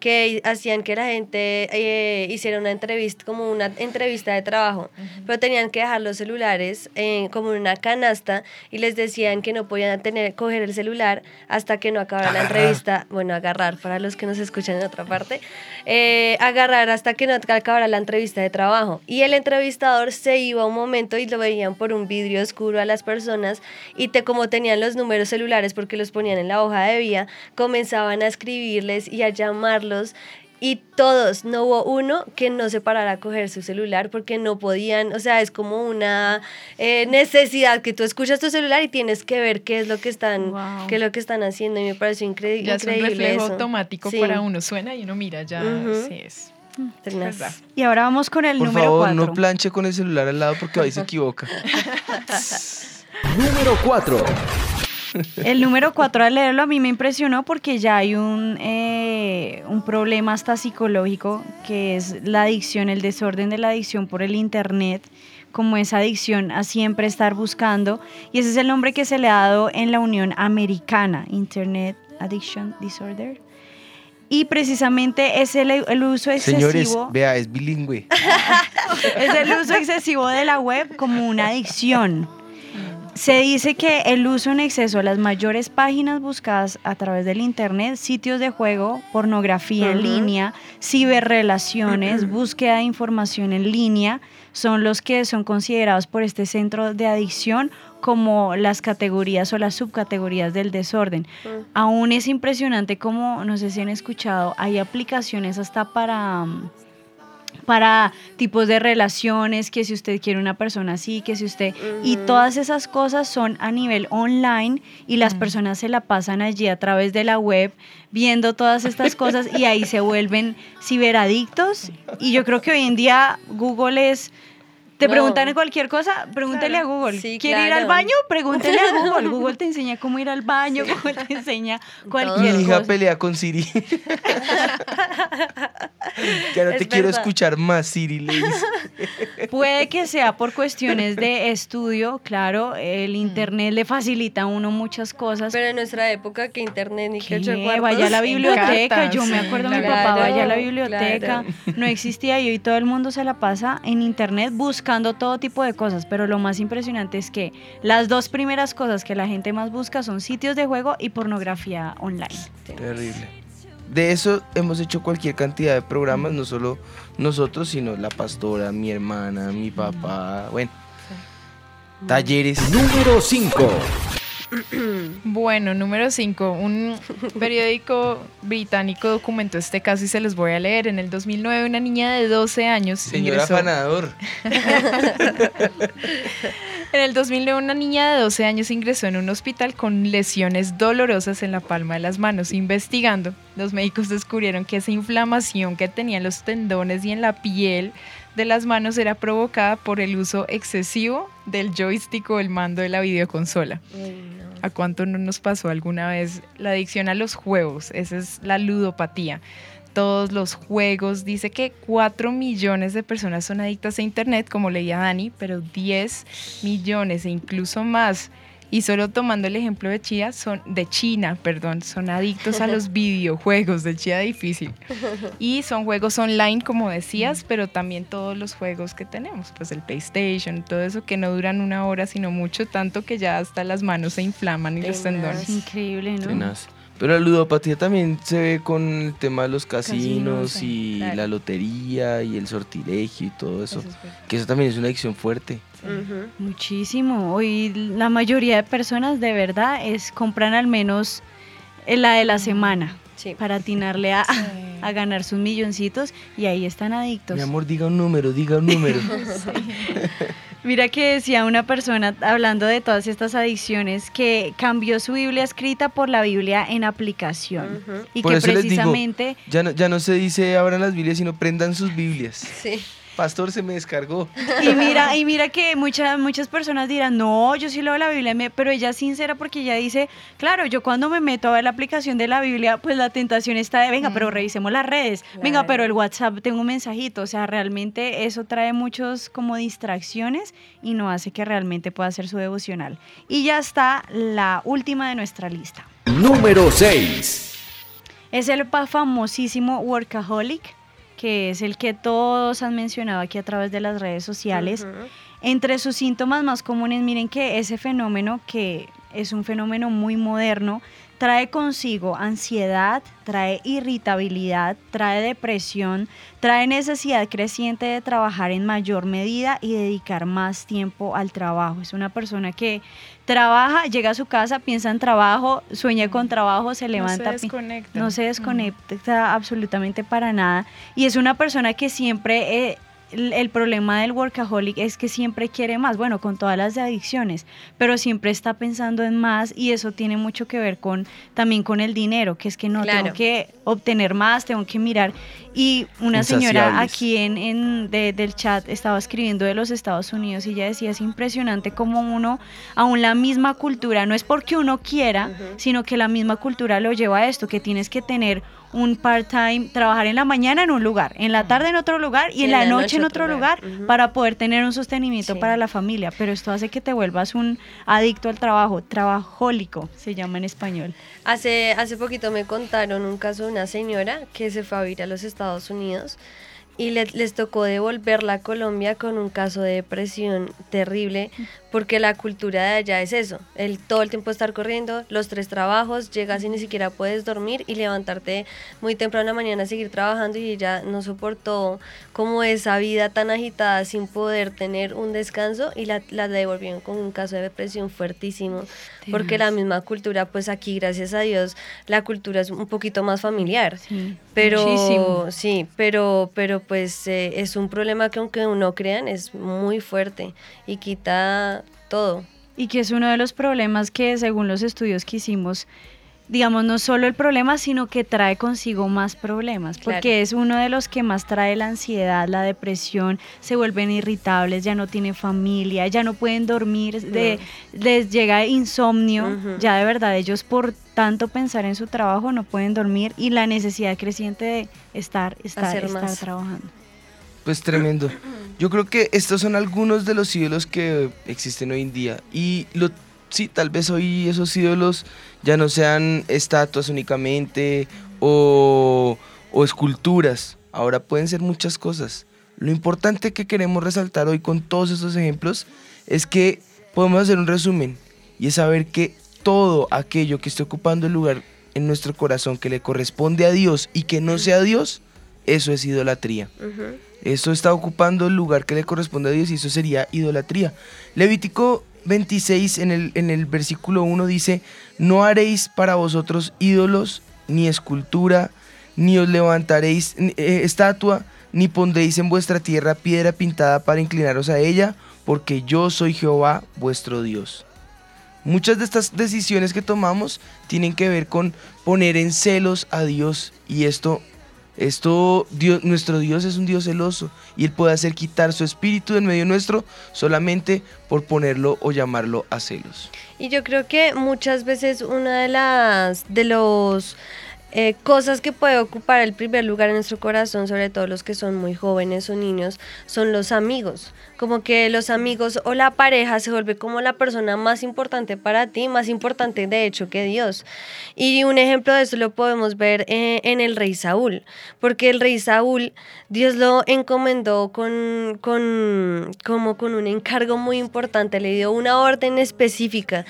que hacían que la gente eh, hiciera una entrevista, como una entrevista de trabajo, pero tenían que dejar los celulares eh, como en una canasta y les decían que no podían tener, coger el celular hasta que no acabara la Agarrar. *laughs* entrevista. Bueno, agarrar, para los que nos escuchan en otra parte, eh, agarrar hasta que no acabara la entrevista de trabajo. Y el entrevistador se iba un momento y lo veían por un vidrio oscuro a las personas y te, como tenían los números celulares porque los ponían en la hoja de vía, comenzaban a escribirles y a llamarlos y todos, no hubo uno que no se parara a coger su celular porque no podían, o sea, es como una eh, necesidad que tú escuchas tu celular y tienes que ver qué es lo que están, qué es lo que están haciendo y me pareció incre- ya es un increíble reflejo eso. automático Sí. para uno, suena y uno mira, ya Ujú. sí es. Y ahora vamos con el Por número favor, 4. no planche con el celular al lado porque ahí se equivoca. *laughs* Número 4. El número cuatro al leerlo a mí me impresionó porque ya hay un, eh, un problema hasta psicológico que es la adicción, el desorden de la adicción por el Internet, como esa adicción a siempre estar buscando. Y ese es el nombre que se le ha dado en la Unión Americana, Internet Addiction Disorder. Y precisamente es el, el uso excesivo. Señores, vea, es bilingüe. *laughs* es el uso excesivo de la web como una adicción. Se dice que el uso en exceso de las mayores páginas buscadas a través del Internet, sitios de juego, pornografía en línea, ciberrelaciones, búsqueda de información en línea, son los que son considerados por este centro de adicción como las categorías o las subcategorías del desorden. Aún es impresionante como, no sé si han escuchado, hay aplicaciones hasta para... mm, para tipos de relaciones, que si usted quiere una persona así, que si usted... Y todas esas cosas son a nivel online y las personas se la pasan allí a través de la web viendo todas estas cosas y ahí se vuelven ciberadictos. Y yo creo que hoy en día Google es... Te No. preguntan en cualquier cosa, pregúntele a Google. Sí, ¿Quiere ir al baño? Pregúntele a *laughs* Google. Google te enseña cómo ir al baño, Google te enseña *laughs* cualquier Mi hija cosa. pelea con Siri. *laughs* ahora Es te quiero escuchar más, Siri. Puede que sea por cuestiones de estudio, claro, el internet le facilita a uno muchas cosas. Pero en nuestra época que internet ni que cuartos. Vaya a la biblioteca, Cartas, yo me sí, acuerdo mi papá, vaya a la biblioteca, claro. no existía y hoy todo el mundo se la pasa en internet buscando todo tipo de cosas, pero lo más impresionante es que las dos primeras cosas que la gente más busca son sitios de juego y pornografía online. Terrible. De eso hemos hecho cualquier cantidad de programas, no solo nosotros, sino la pastora, mi hermana, mi papá, bueno. Talleres. Número 5. *clears throat* Bueno, número 5. Un periódico británico documentó este caso y se los voy a leer. En el 2009, una niña de 12 años Señor ingresó. afanador. *laughs* En el 2009, una niña de 12 años ingresó en un hospital con lesiones dolorosas en la palma de las manos. Investigando, los médicos descubrieron que esa inflamación que tenía en los tendones y en la piel de las manos era provocada por el uso excesivo del joystick o el mando de la videoconsola. ¿A cuánto no nos pasó alguna vez la adicción a los juegos? Esa es la ludopatía. Todos los juegos, dice que 4 millones de personas son adictas a Internet, como leía Dani, pero 10 millones e incluso más. Y solo tomando el ejemplo de China, son, de China, perdón, son adictos a los *laughs* videojuegos, de China difícil. Y son juegos online, como decías, pero también todos los juegos que tenemos, pues el PlayStation, todo eso que no duran una hora, sino mucho, tanto que ya hasta las manos se inflaman y los tendones. Increíble, ¿no? Tenaz. Pero la ludopatía también se ve con el tema de los casinos, y claro. la lotería y el sortilegio y todo eso. Eso es verdad. que eso también es una adicción fuerte. Muchísimo. Hoy la mayoría de personas de verdad es compran al menos eh, la de la semana para atinarle a, *laughs* a ganar sus milloncitos y ahí están adictos. Mi amor, diga un número, diga un número. *laughs* Mira que decía una persona hablando de todas estas adicciones que cambió su Biblia escrita por la Biblia en aplicación y Por que eso les digo, precisamente ya no, ya no se dice abran las Biblias, sino prendan sus Biblias. Sí. Pastor se me descargó. Y mira, y mira que muchas muchas personas dirán, no, yo sí leo la Biblia, pero ella es sincera porque ella dice, claro, yo cuando me meto a ver la aplicación de la Biblia, pues la tentación está de, venga, pero revisemos las redes, venga, pero el WhatsApp tengo un mensajito, o sea, realmente eso trae muchos como distracciones y no hace que realmente pueda hacer su devocional. Y ya está la última de nuestra lista. Número 6. Es el famosísimo workaholic, que es el que todos han mencionado aquí a través de las redes sociales. Entre sus síntomas más comunes, miren que ese fenómeno, que es un fenómeno muy moderno, trae consigo ansiedad, trae irritabilidad, trae depresión, trae necesidad creciente de trabajar en mayor medida y dedicar más tiempo al trabajo. Es una persona que trabaja, llega a su casa, piensa en trabajo, sueña con trabajo, se levanta. pi- desconecta. No se desconecta absolutamente para nada. Y es una persona que siempre... eh, el, el problema del workaholic es que siempre quiere más, bueno, con todas las adicciones, pero siempre está pensando en más y eso tiene mucho que ver con también con el dinero, que es que no Claro. tengo que obtener más, tengo que mirar. Y una señora aquí en, en- de- del chat estaba escribiendo de los Estados Unidos y ella decía, es impresionante como uno, aún la misma cultura, no es porque uno quiera, sino que la misma cultura lo lleva a esto, que tienes que tener un part-time, trabajar en la mañana en un lugar, en la tarde en otro lugar y, en la, noche, en otro lugar, para poder tener un sostenimiento para la familia. Pero esto hace que te vuelvas un adicto al trabajo, trabajólico, se llama en español. Hace, hace poquito me contaron un caso de una señora que se fue a vivir a los Estados Unidos y le- les tocó devolverla a Colombia con un caso de depresión terrible porque la cultura de allá es eso, el todo el tiempo estar corriendo, los tres trabajos, llegas y ni siquiera puedes dormir y levantarte muy temprano en la mañana a seguir trabajando y ella no soportó como esa vida tan agitada sin poder tener un descanso y la, la devolvieron con un caso de depresión fuertísimo porque la misma cultura, pues aquí gracias a Dios la cultura es un poquito más familiar, pero muchísimo. sí, pero pero pues eh, es un problema que aunque no crean es muy fuerte y quita todo. Y que es uno de los problemas que según los estudios que hicimos, digamos, no solo el problema, sino que trae consigo más problemas, porque es uno de los que más trae la ansiedad, la depresión, se vuelven irritables, ya no tienen familia, ya no pueden dormir, de- les llega insomnio, ya de verdad ellos por tanto pensar en su trabajo no pueden dormir y la necesidad creciente de estar, estar, Hacer estar más. trabajando. Pues tremendo. Yo creo que estos son algunos de los ídolos que existen hoy en día. Y lo, sí, tal vez hoy esos ídolos ya no sean estatuas únicamente o, o esculturas. Ahora pueden ser muchas cosas. Lo importante que queremos resaltar hoy con todos estos ejemplos es que podemos hacer un resumen y es saber que todo aquello que esté ocupando el lugar en nuestro corazón que le corresponde a Dios y que no sea Dios, eso es idolatría. Eso está ocupando el lugar que le corresponde a Dios y eso sería idolatría. Levítico 26 en el, en el versículo 1 dice, no haréis para vosotros ídolos, ni escultura, ni os levantaréis eh, estatua, ni pondréis en vuestra tierra piedra pintada para inclinaros a ella, porque yo soy Jehová vuestro Dios. Muchas de estas decisiones que tomamos tienen que ver con poner en celos a Dios y esto esto Dios, nuestro Dios es un Dios celoso y él puede hacer quitar su espíritu en medio nuestro solamente por ponerlo o llamarlo a celos. Y yo creo que muchas veces una de las de los eh, cosas que puede ocupar el primer lugar en nuestro corazón, sobre todo los que son muy jóvenes o niños, son los amigos. Como que los amigos o la pareja se vuelve como la persona más importante para ti, más importante de hecho que Dios. Y un ejemplo de eso lo podemos ver eh, en el rey Saúl, porque el rey Saúl, Dios lo encomendó con, con, como con un encargo muy importante, le dio una orden específica.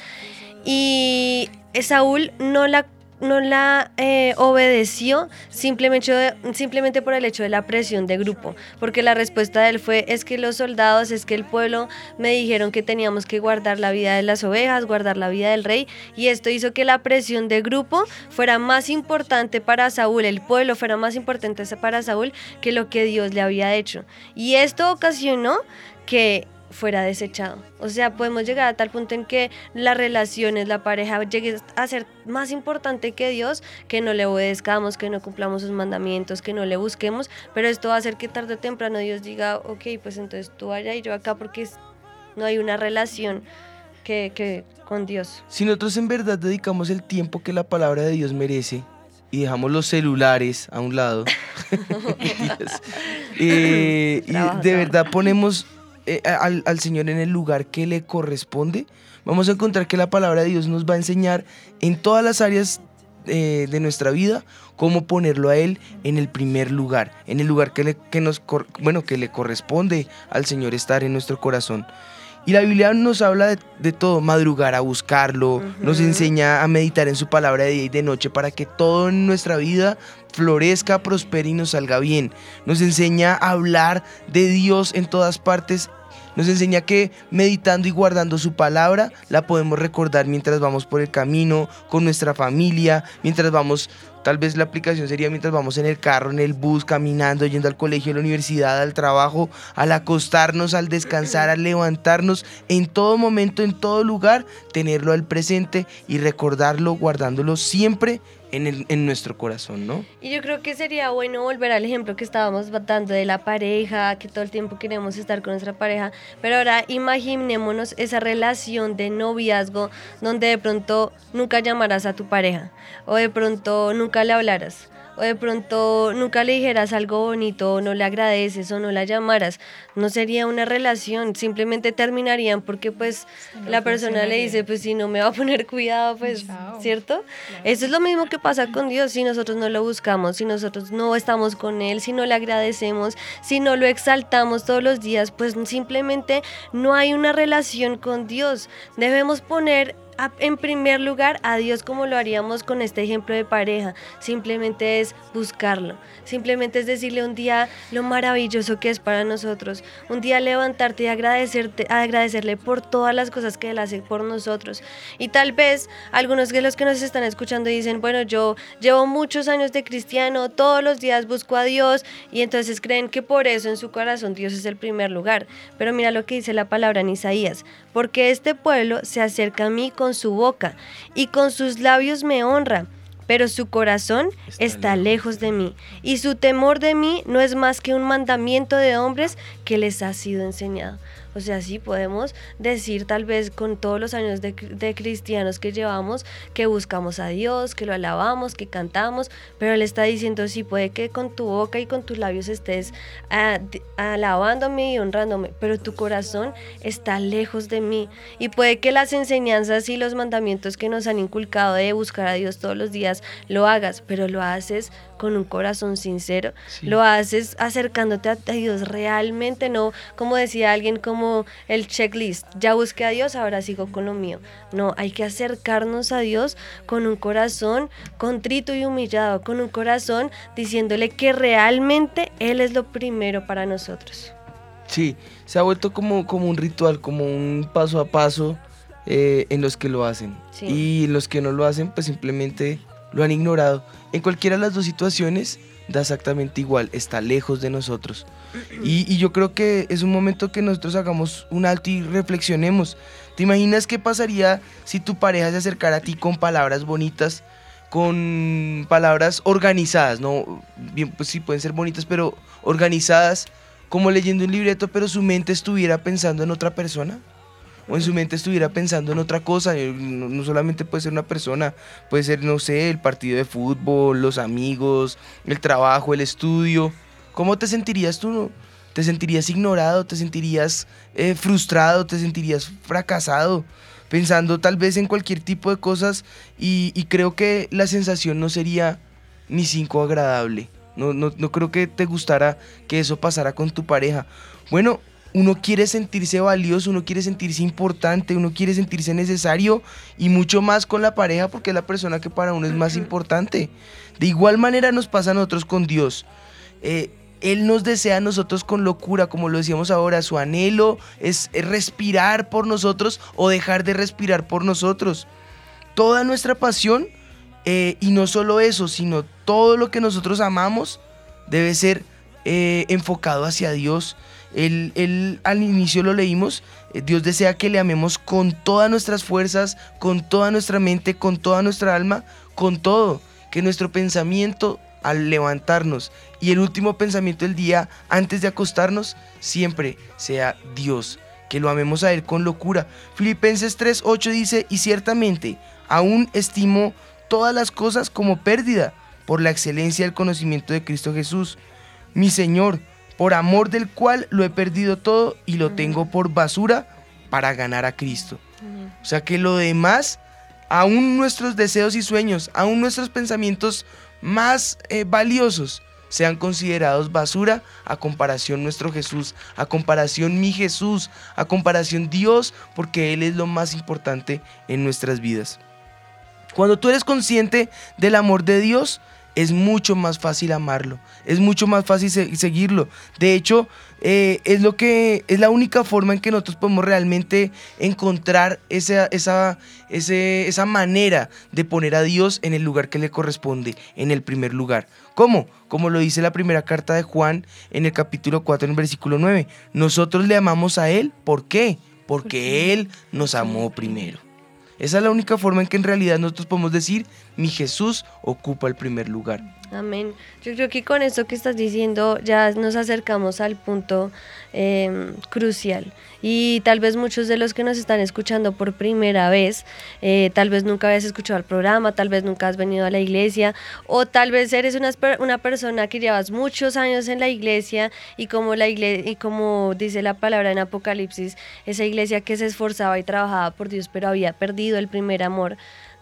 Y Saúl no la, no la eh, obedeció simplemente, simplemente por el hecho de la presión de grupo, porque la respuesta de él fue, es que los soldados, es que el pueblo me dijeron que teníamos que guardar la vida de las ovejas, guardar la vida del rey, y esto hizo que la presión de grupo fuera más importante para Saúl, el pueblo fuera más importante para Saúl que lo que Dios le había hecho. Y esto ocasionó que fuera desechado. O sea, podemos llegar a tal punto en que las relaciones, la pareja llegue a ser más importante que Dios, que no le obedezcamos, que no cumplamos sus mandamientos, que no le busquemos, pero esto va a hacer que tarde o temprano Dios diga, ok, pues entonces tú allá y yo acá porque no hay una relación que, que con Dios. Si nosotros en verdad dedicamos el tiempo que la palabra de Dios merece y dejamos los celulares a un lado. *laughs* *laughs* *laughs* Eh, y de verdad ponemos eh, al, al Señor en el lugar que le corresponde, vamos a encontrar que la palabra de Dios nos va a enseñar en todas las áreas eh, de nuestra vida cómo ponerlo a Él en el primer lugar, en el lugar que le, que nos, bueno, que le corresponde al Señor estar en nuestro corazón. Y la Biblia nos habla de, de todo, madrugar a buscarlo, nos enseña a meditar en su palabra de día y de noche para que todo en nuestra vida florezca, prospere y nos salga bien. Nos enseña a hablar de Dios en todas partes Nos enseña que meditando y guardando su palabra la podemos recordar mientras vamos por el camino, con nuestra familia, mientras vamos, tal vez la aplicación sería mientras vamos en el carro, en el bus, caminando, yendo al colegio, a la universidad, al trabajo, al acostarnos, al descansar, al levantarnos, en todo momento, en todo lugar, tenerlo al presente y recordarlo, guardándolo siempre en, el- en nuestro corazón, ¿no? Y yo creo que sería bueno volver al ejemplo que estábamos dando de la pareja, que todo el tiempo queremos estar con nuestra pareja, pero ahora imaginémonos esa relación de noviazgo donde de pronto nunca llamarás a tu pareja, o de pronto nunca le hablaras, o de pronto nunca le dijeras algo bonito, o no le agradeces, o no la llamaras. No sería una relación, simplemente terminarían porque pues la persona le dice, pues si no me va a poner cuidado, pues, ¿cierto? Eso es lo mismo que pasa con Dios si nosotros no lo buscamos, si nosotros no estamos con Él, si no le agradecemos, si no lo exaltamos todos los días, pues simplemente no hay una relación con Dios. Debemos poner en primer lugar a Dios como lo haríamos con este ejemplo de pareja. Simplemente es buscarlo. Simplemente es decirle un día lo maravilloso que es para nosotros. Un día levantarte y agradecerte, agradecerle por todas las cosas que Él hace por nosotros. Y tal vez algunos de los que nos están escuchando dicen, bueno, yo llevo muchos años de cristiano, todos los días busco a Dios y entonces creen que por eso en su corazón Dios es el primer lugar. Pero mira lo que dice la palabra en Isaías, porque este pueblo se acerca a mí con su boca y con sus labios me honra. Pero su corazón está, lejos de mí, y su temor de mí no es más que un mandamiento de hombres que les ha sido enseñado. O sea, sí podemos decir tal vez con todos los años de, de cristianos que llevamos que buscamos a Dios, que lo alabamos, que cantamos, pero Él está diciendo, sí, puede que con tu boca y con tus labios estés ah, alabándome y honrándome, pero tu corazón está lejos de mí. Y puede que las enseñanzas y los mandamientos que nos han inculcado de buscar a Dios todos los días lo hagas, pero lo haces con un corazón sincero, lo haces acercándote a a Dios realmente, no como decía alguien como el checklist, ya busqué a Dios, ahora sigo con lo mío. No, hay que acercarnos a Dios con un corazón contrito y humillado, con un corazón diciéndole que realmente Él es lo primero para nosotros. Sí, se ha vuelto como, como un ritual, como un paso a paso eh, en los que lo hacen. Sí. Y los que no lo hacen, pues simplemente lo han ignorado. En cualquiera de las dos situaciones da exactamente igual, está lejos de nosotros. Y, yo creo que es un momento que nosotros hagamos un alto y reflexionemos. ¿Te imaginas qué pasaría si tu pareja se acercara a ti con palabras bonitas, con palabras organizadas? No, bien, pues sí pueden ser bonitas, pero organizadas, como leyendo un libreto, pero su mente estuviera pensando en otra persona? En su mente estuviera pensando en otra cosa. eh, No, no solamente puede ser una persona, puede ser, no sé, el partido de fútbol, los amigos, el trabajo, el estudio. ¿Cómo te sentirías tú? ¿Te sentirías ignorado? ¿Te sentirías eh, frustrado? ¿Te sentirías fracasado? Pensando tal vez en cualquier tipo de cosas y, y creo que la sensación no sería ni cinco agradable. No, no, no creo que te gustara que eso pasara con tu pareja. Bueno, uno quiere sentirse valioso, uno quiere sentirse importante, uno quiere sentirse necesario y mucho más con la pareja porque es la persona que para uno es más importante. De igual manera nos pasa a nosotros con Dios. Eh, él nos desea a nosotros con locura, como lo decíamos ahora, su anhelo es es respirar por nosotros o dejar de respirar por nosotros. Toda nuestra pasión, eh, y no solo eso, sino todo lo que nosotros amamos, debe ser eh, enfocado hacia Dios. Él, él, al inicio lo leímos, eh, Dios desea que le amemos con todas nuestras fuerzas, con toda nuestra mente, con toda nuestra alma, con todo. Que nuestro pensamiento al levantarnos y el último pensamiento del día antes de acostarnos siempre sea Dios. Que lo amemos a Él con locura. Filipenses 3:8 dice, y ciertamente aún estimo todas las cosas como pérdida por la excelencia del conocimiento de Cristo Jesús, mi Señor, por amor del cual lo he perdido todo y lo tengo por basura para ganar a Cristo. O sea que lo demás, aún nuestros deseos y sueños, aún nuestros pensamientos más eh, valiosos, sean considerados basura a comparación nuestro Jesús, a comparación mi Jesús, a comparación Dios, porque Él es lo más importante en nuestras vidas. Cuando tú eres consciente del amor de Dios, es mucho más fácil amarlo, es mucho más fácil se- seguirlo. De hecho, eh, es lo que es la única forma en que nosotros podemos realmente encontrar esa, esa, ese- esa manera de poner a Dios en el lugar que le corresponde, en el primer lugar. ¿Cómo? Como lo dice la primera carta de Juan en el capítulo 4, en el versículo 9. Nosotros le amamos a Él, ¿por qué? Porque Él nos amó primero. Esa es la única forma en que en realidad nosotros podemos decir, mi Jesús ocupa el primer lugar. Amén. Yo creo que con esto que estás diciendo ya nos acercamos al punto eh, crucial. Y tal vez muchos de los que nos están escuchando por primera vez, eh, tal vez nunca habías escuchado el programa, tal vez nunca has venido a la iglesia, o tal vez eres una, persona que llevas muchos años en la iglesia y como, la igle- y como dice la palabra en Apocalipsis, esa iglesia que se esforzaba y trabajaba por Dios, pero había perdido el primer amor.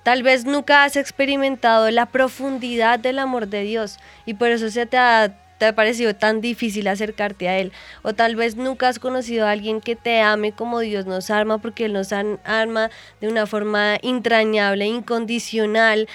Tal vez nunca has experimentado la profundidad del amor de Dios y por eso se te ha, te ha parecido tan difícil acercarte a Él. O tal vez nunca has conocido a alguien que te ame como Dios nos arma, porque Él nos ama de una forma entrañable, incondicional.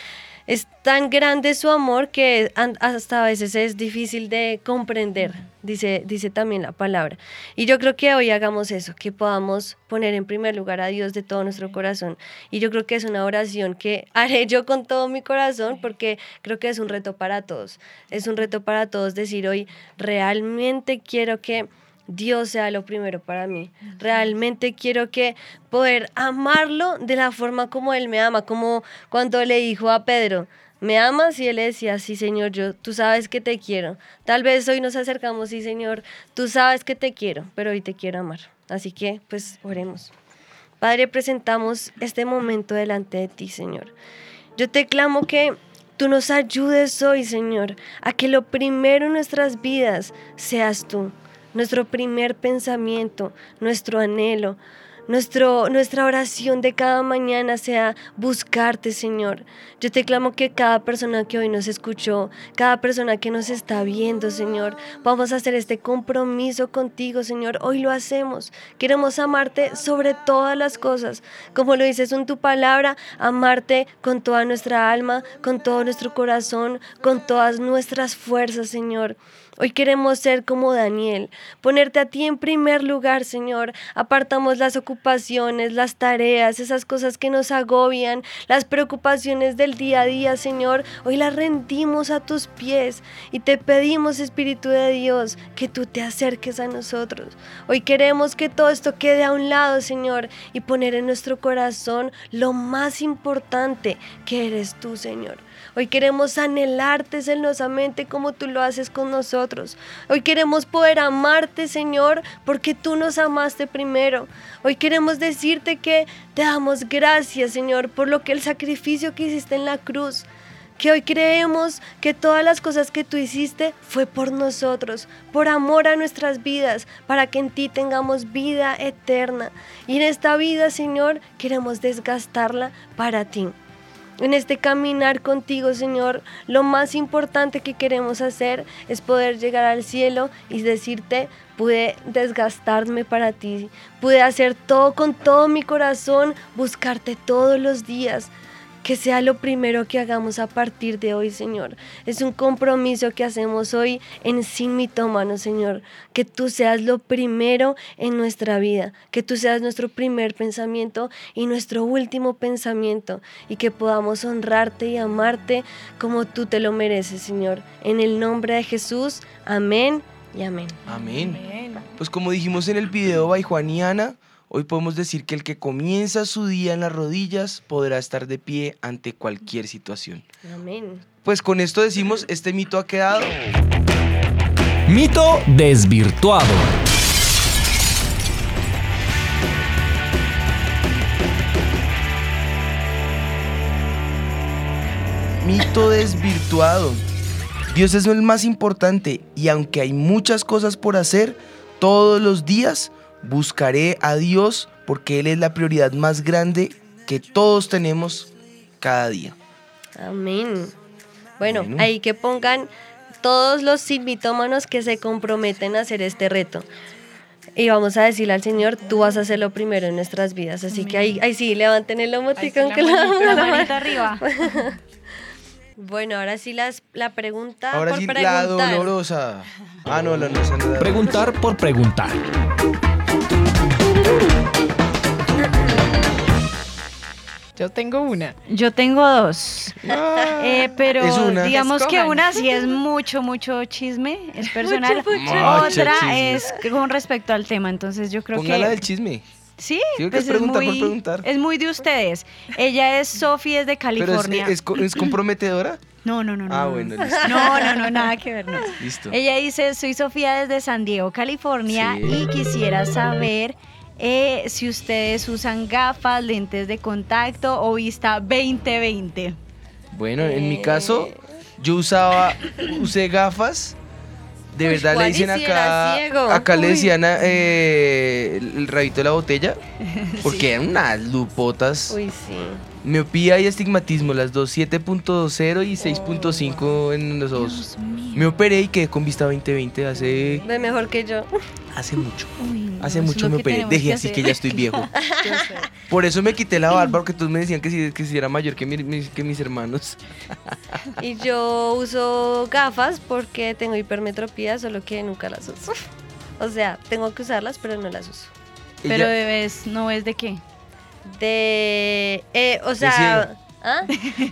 Es tan grande su amor que hasta a veces es difícil de comprender, dice, dice también la palabra. Y yo creo que hoy hagamos eso, que podamos poner en primer lugar a Dios de todo nuestro corazón. Y yo creo que es una oración que haré yo con todo mi corazón porque creo que es un reto para todos. Es un reto para todos decir hoy, realmente quiero que... Dios sea lo primero para mí. Realmente quiero que poder amarlo de la forma como Él me ama, como cuando le dijo a Pedro, ¿me amas? Y Él decía, sí Señor, yo, tú sabes que te quiero. Tal vez hoy nos acercamos, sí Señor, tú sabes que te quiero, pero hoy te quiero amar. Así que, pues, oremos. Padre, presentamos este momento delante de ti, Señor. Yo te clamo que tú nos ayudes hoy, Señor, a que lo primero en nuestras vidas seas tú nuestro primer pensamiento, nuestro anhelo, nuestro, nuestra oración de cada mañana sea buscarte, Señor. Yo te clamo que cada persona que hoy nos escuchó, cada persona que nos está viendo, Señor, vamos a hacer este compromiso contigo, Señor. Hoy lo hacemos. Queremos amarte sobre todas las cosas. Como lo dices en tu palabra, amarte con toda nuestra alma, con todo nuestro corazón, con todas nuestras fuerzas, Señor. Hoy queremos ser como Daniel, ponerte a ti en primer lugar, Señor. Apartamos las ocupaciones, las tareas, esas cosas que nos agobian, las preocupaciones del día a día, Señor. Hoy las rendimos a tus pies y te pedimos, Espíritu de Dios, que tú te acerques a nosotros. Hoy queremos que todo esto quede a un lado, Señor, y poner en nuestro corazón lo más importante que eres tú, Señor. Hoy queremos anhelarte celosamente como tú lo haces con nosotros. Hoy queremos poder amarte, Señor, porque tú nos amaste primero. Hoy queremos decirte que te damos gracias, Señor, por lo que el sacrificio que hiciste en la cruz. Que hoy creemos que todas las cosas que tú hiciste fue por nosotros, por amor a nuestras vidas, para que en ti tengamos vida eterna. Y en esta vida, Señor, queremos desgastarla para ti. En este caminar contigo, Señor, lo más importante que queremos hacer es poder llegar al cielo y decirte, pude desgastarme para ti, pude hacer todo con todo mi corazón, buscarte todos los días. Que sea lo primero que hagamos a partir de hoy, Señor. Es un compromiso que hacemos hoy en Sin Mitómano, Señor. Que tú seas lo primero en nuestra vida. Que tú seas nuestro primer pensamiento y nuestro último pensamiento. Y que podamos honrarte y amarte como tú te lo mereces, Señor. En el nombre de Jesús. Amén y amén. Amén. Pues como dijimos en el video by Juan y Ana, hoy podemos decir que el que comienza su día en las rodillas podrá estar de pie ante cualquier situación. Amén. Pues con esto decimos, este mito ha quedado. Mito desvirtuado. Mito desvirtuado. Dios es el más importante y aunque hay muchas cosas por hacer, todos los días buscaré a Dios porque Él es la prioridad más grande que todos tenemos cada día. Amén. Bueno, Bueno. ahí que pongan todos los mitómanos que se comprometen a hacer este reto. Y vamos a decirle al Señor, tú vas a hacer lo primero en nuestras vidas. Así que ahí, ahí sí, levanten el lomotico. la manita- la manita arriba. *laughs* Bueno, ahora sí las, la pregunta Ahora por sí, la preguntar. dolorosa. Ah, no, la dolorosa no. la- Preguntar por preguntar. Yo tengo una. Yo tengo dos. Eh, pero Es una. digamos que una sí es mucho, mucho chisme, es personal. Mucho, mucho. Otra chisme. es con respecto al tema. Entonces yo creo Póngala que. del chisme. Sí, que pues es por muy, preguntar. es muy de ustedes. Ella es Sofi, es de Pero es, California. es, co- es comprometedora. No, no, no, no. Ah, no. bueno, listo. No, no, no, nada que ver, no. Listo. Ella dice, soy Sofía desde San Diego, California, Sí. y quisiera saber eh, si ustedes usan gafas, lentes de contacto o vista 2020. Bueno, en mi caso, yo usaba, usé gafas. De Uy, verdad le dicen acá, ciego. acá le decían eh, el, el rabito de la botella, *laughs* porque eran unas lupotas. Uy, sí. Miopía y astigmatismo, las dos, 7.0 y 6.5 en los ojos. Me operé y quedé con vista 2020 hace, Ve mejor que yo. hace mucho. no, hace mucho me operé. Dejé así hacer. que ya estoy *laughs* viejo. Por eso me quité la barba, *laughs* porque todos me decían que si, que si era mayor que, mi- que mis hermanos. Y yo uso gafas porque tengo hipermetropía, solo que nunca las uso. O sea, tengo que usarlas, pero no las uso. Pero bebés, ¿no es de qué? De. eh, o sea. ¿Ah?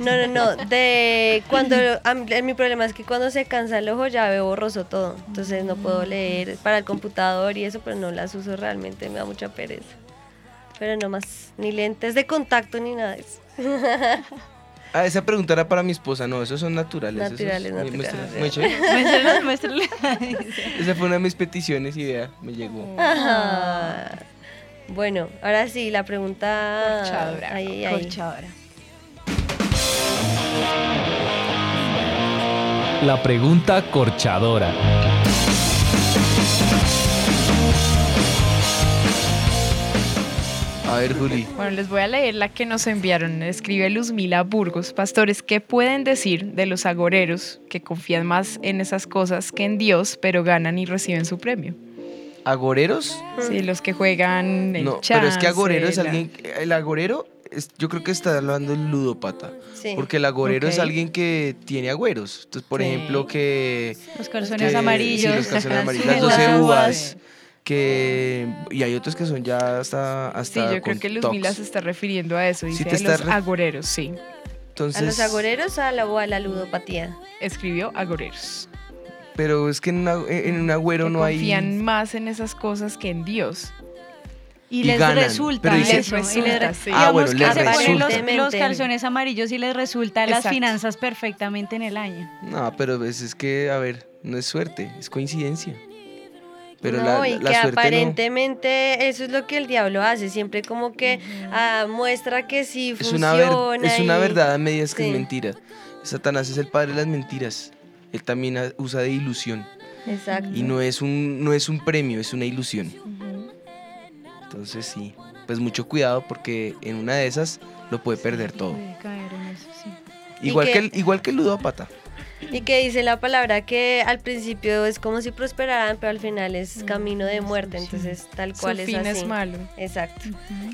No, no, no. De cuando. mí- mi problema es que cuando se cansa el ojo ya veo borroso todo. Entonces no puedo leer para el computador y eso, pero no las uso realmente. Me da mucha pereza. Pero no más. Ni lentes de contacto ni nada de eso. *laughs* Ah, esa pregunta era para mi esposa. No, esos son naturales. esos- Naturales, muy- naturales. Muéstralo, muéstralo. *laughs* Esa fue una de mis peticiones y vea, me llegó. Ajá. Bueno, ahora sí, la pregunta. Corchadora. Ahí, ahí. La pregunta corchadora. A ver, Juli. Bueno, les voy a leer la que nos enviaron. Escribe Luzmila Burgos. Pastores, ¿qué pueden decir de los agoreros que confían más en esas cosas que en Dios, pero ganan y reciben su premio? ¿Agoreros? Sí, los que juegan el No, pero es que agorero es la- alguien. El agorero, es, yo creo que está hablando el ludópata. Sí. Porque el agorero es alguien que tiene agüeros. Entonces, por Sí. ejemplo, que. Los calzones que- amarillos. Sí, los calzones las *laughs* amarillos. Las uvas. 12 uvas. Que. Y hay otros que son ya hasta. Sí, hasta yo creo que. Luzmila se está refiriendo a eso. Sí Dice estás los re- agoreros, sí. Entonces, ¿A los agoreros o a la, o a la ludopatía? Escribió agoreros. Pero es que en, una- en un agüero que no hay. confían más en esas cosas que en Dios. Y, Y les ganan, resulta pero dice- eso. Les y les resulta, re- sí. Ah, bueno, que les se ponen los, resulta. los calzones amarillos y les resulta las Exacto. finanzas perfectamente en el año. No, pero pues es que, a ver, no es suerte, es coincidencia. Pero no, la, y la que suerte no. aparentemente eso es lo que el diablo hace, siempre como que ah, muestra que sí Es funciona. una, ver- es una verdad a medias que Sí. es mentira. Satanás es el padre de las mentiras. Él también usa de ilusión. Exacto. Y no es un, no es un premio, es una ilusión. Entonces sí, pues mucho cuidado porque en una de esas lo puede perder todo. Puede caer en eso, sí. Igual que- que, el, igual que el ludópata. Y que dice la palabra que al principio es como si prosperaran, pero al final es camino de muerte, entonces tal Su cual es fin así. es malo. Exacto.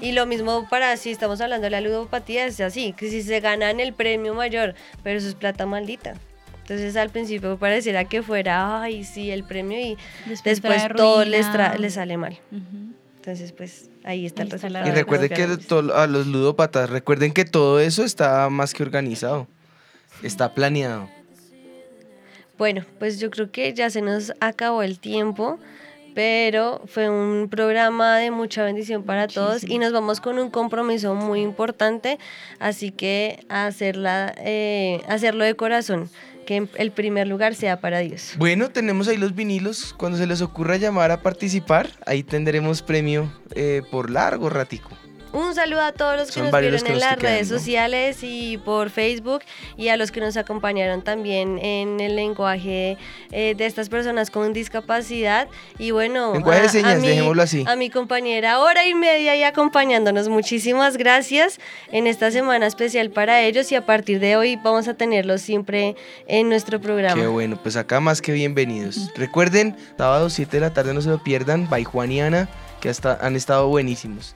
Y lo mismo para si estamos hablando de la ludopatía, es así, que si se ganan el premio mayor, pero eso es plata maldita. Entonces al principio pareciera que fuera, ay, sí, el premio y Después después trae todo les, les sale mal. Entonces pues ahí está Ahí el está resultado. Y de recuerden que a los ludópatas, recuerden que todo eso está más que organizado. Está planeado. Bueno, pues yo creo que ya se nos acabó el tiempo, pero fue un programa de mucha bendición para todos y nos vamos con un compromiso muy importante, así que hacerla, eh, hacerlo de corazón, que el primer lugar sea para Dios. Bueno, tenemos ahí los vinilos. Cuando se les ocurra llamar a participar, ahí tendremos premio eh, por largo ratico. Un saludo a todos los que Son nos vieron en las quedan, redes ¿no? sociales y por Facebook y a los que nos acompañaron también en el lenguaje eh, de estas personas con discapacidad. Y bueno, Lenguaje de a- a señas, mi- dejémoslo así. A mi compañera, hora y media y acompañándonos. Muchísimas gracias en esta semana especial para ellos y a partir de hoy vamos a tenerlos siempre en nuestro programa. Qué bueno, pues acá más que bienvenidos. Recuerden, sábado 7 de la tarde no se lo pierdan, by Juan y Ana, que hasta han estado buenísimos.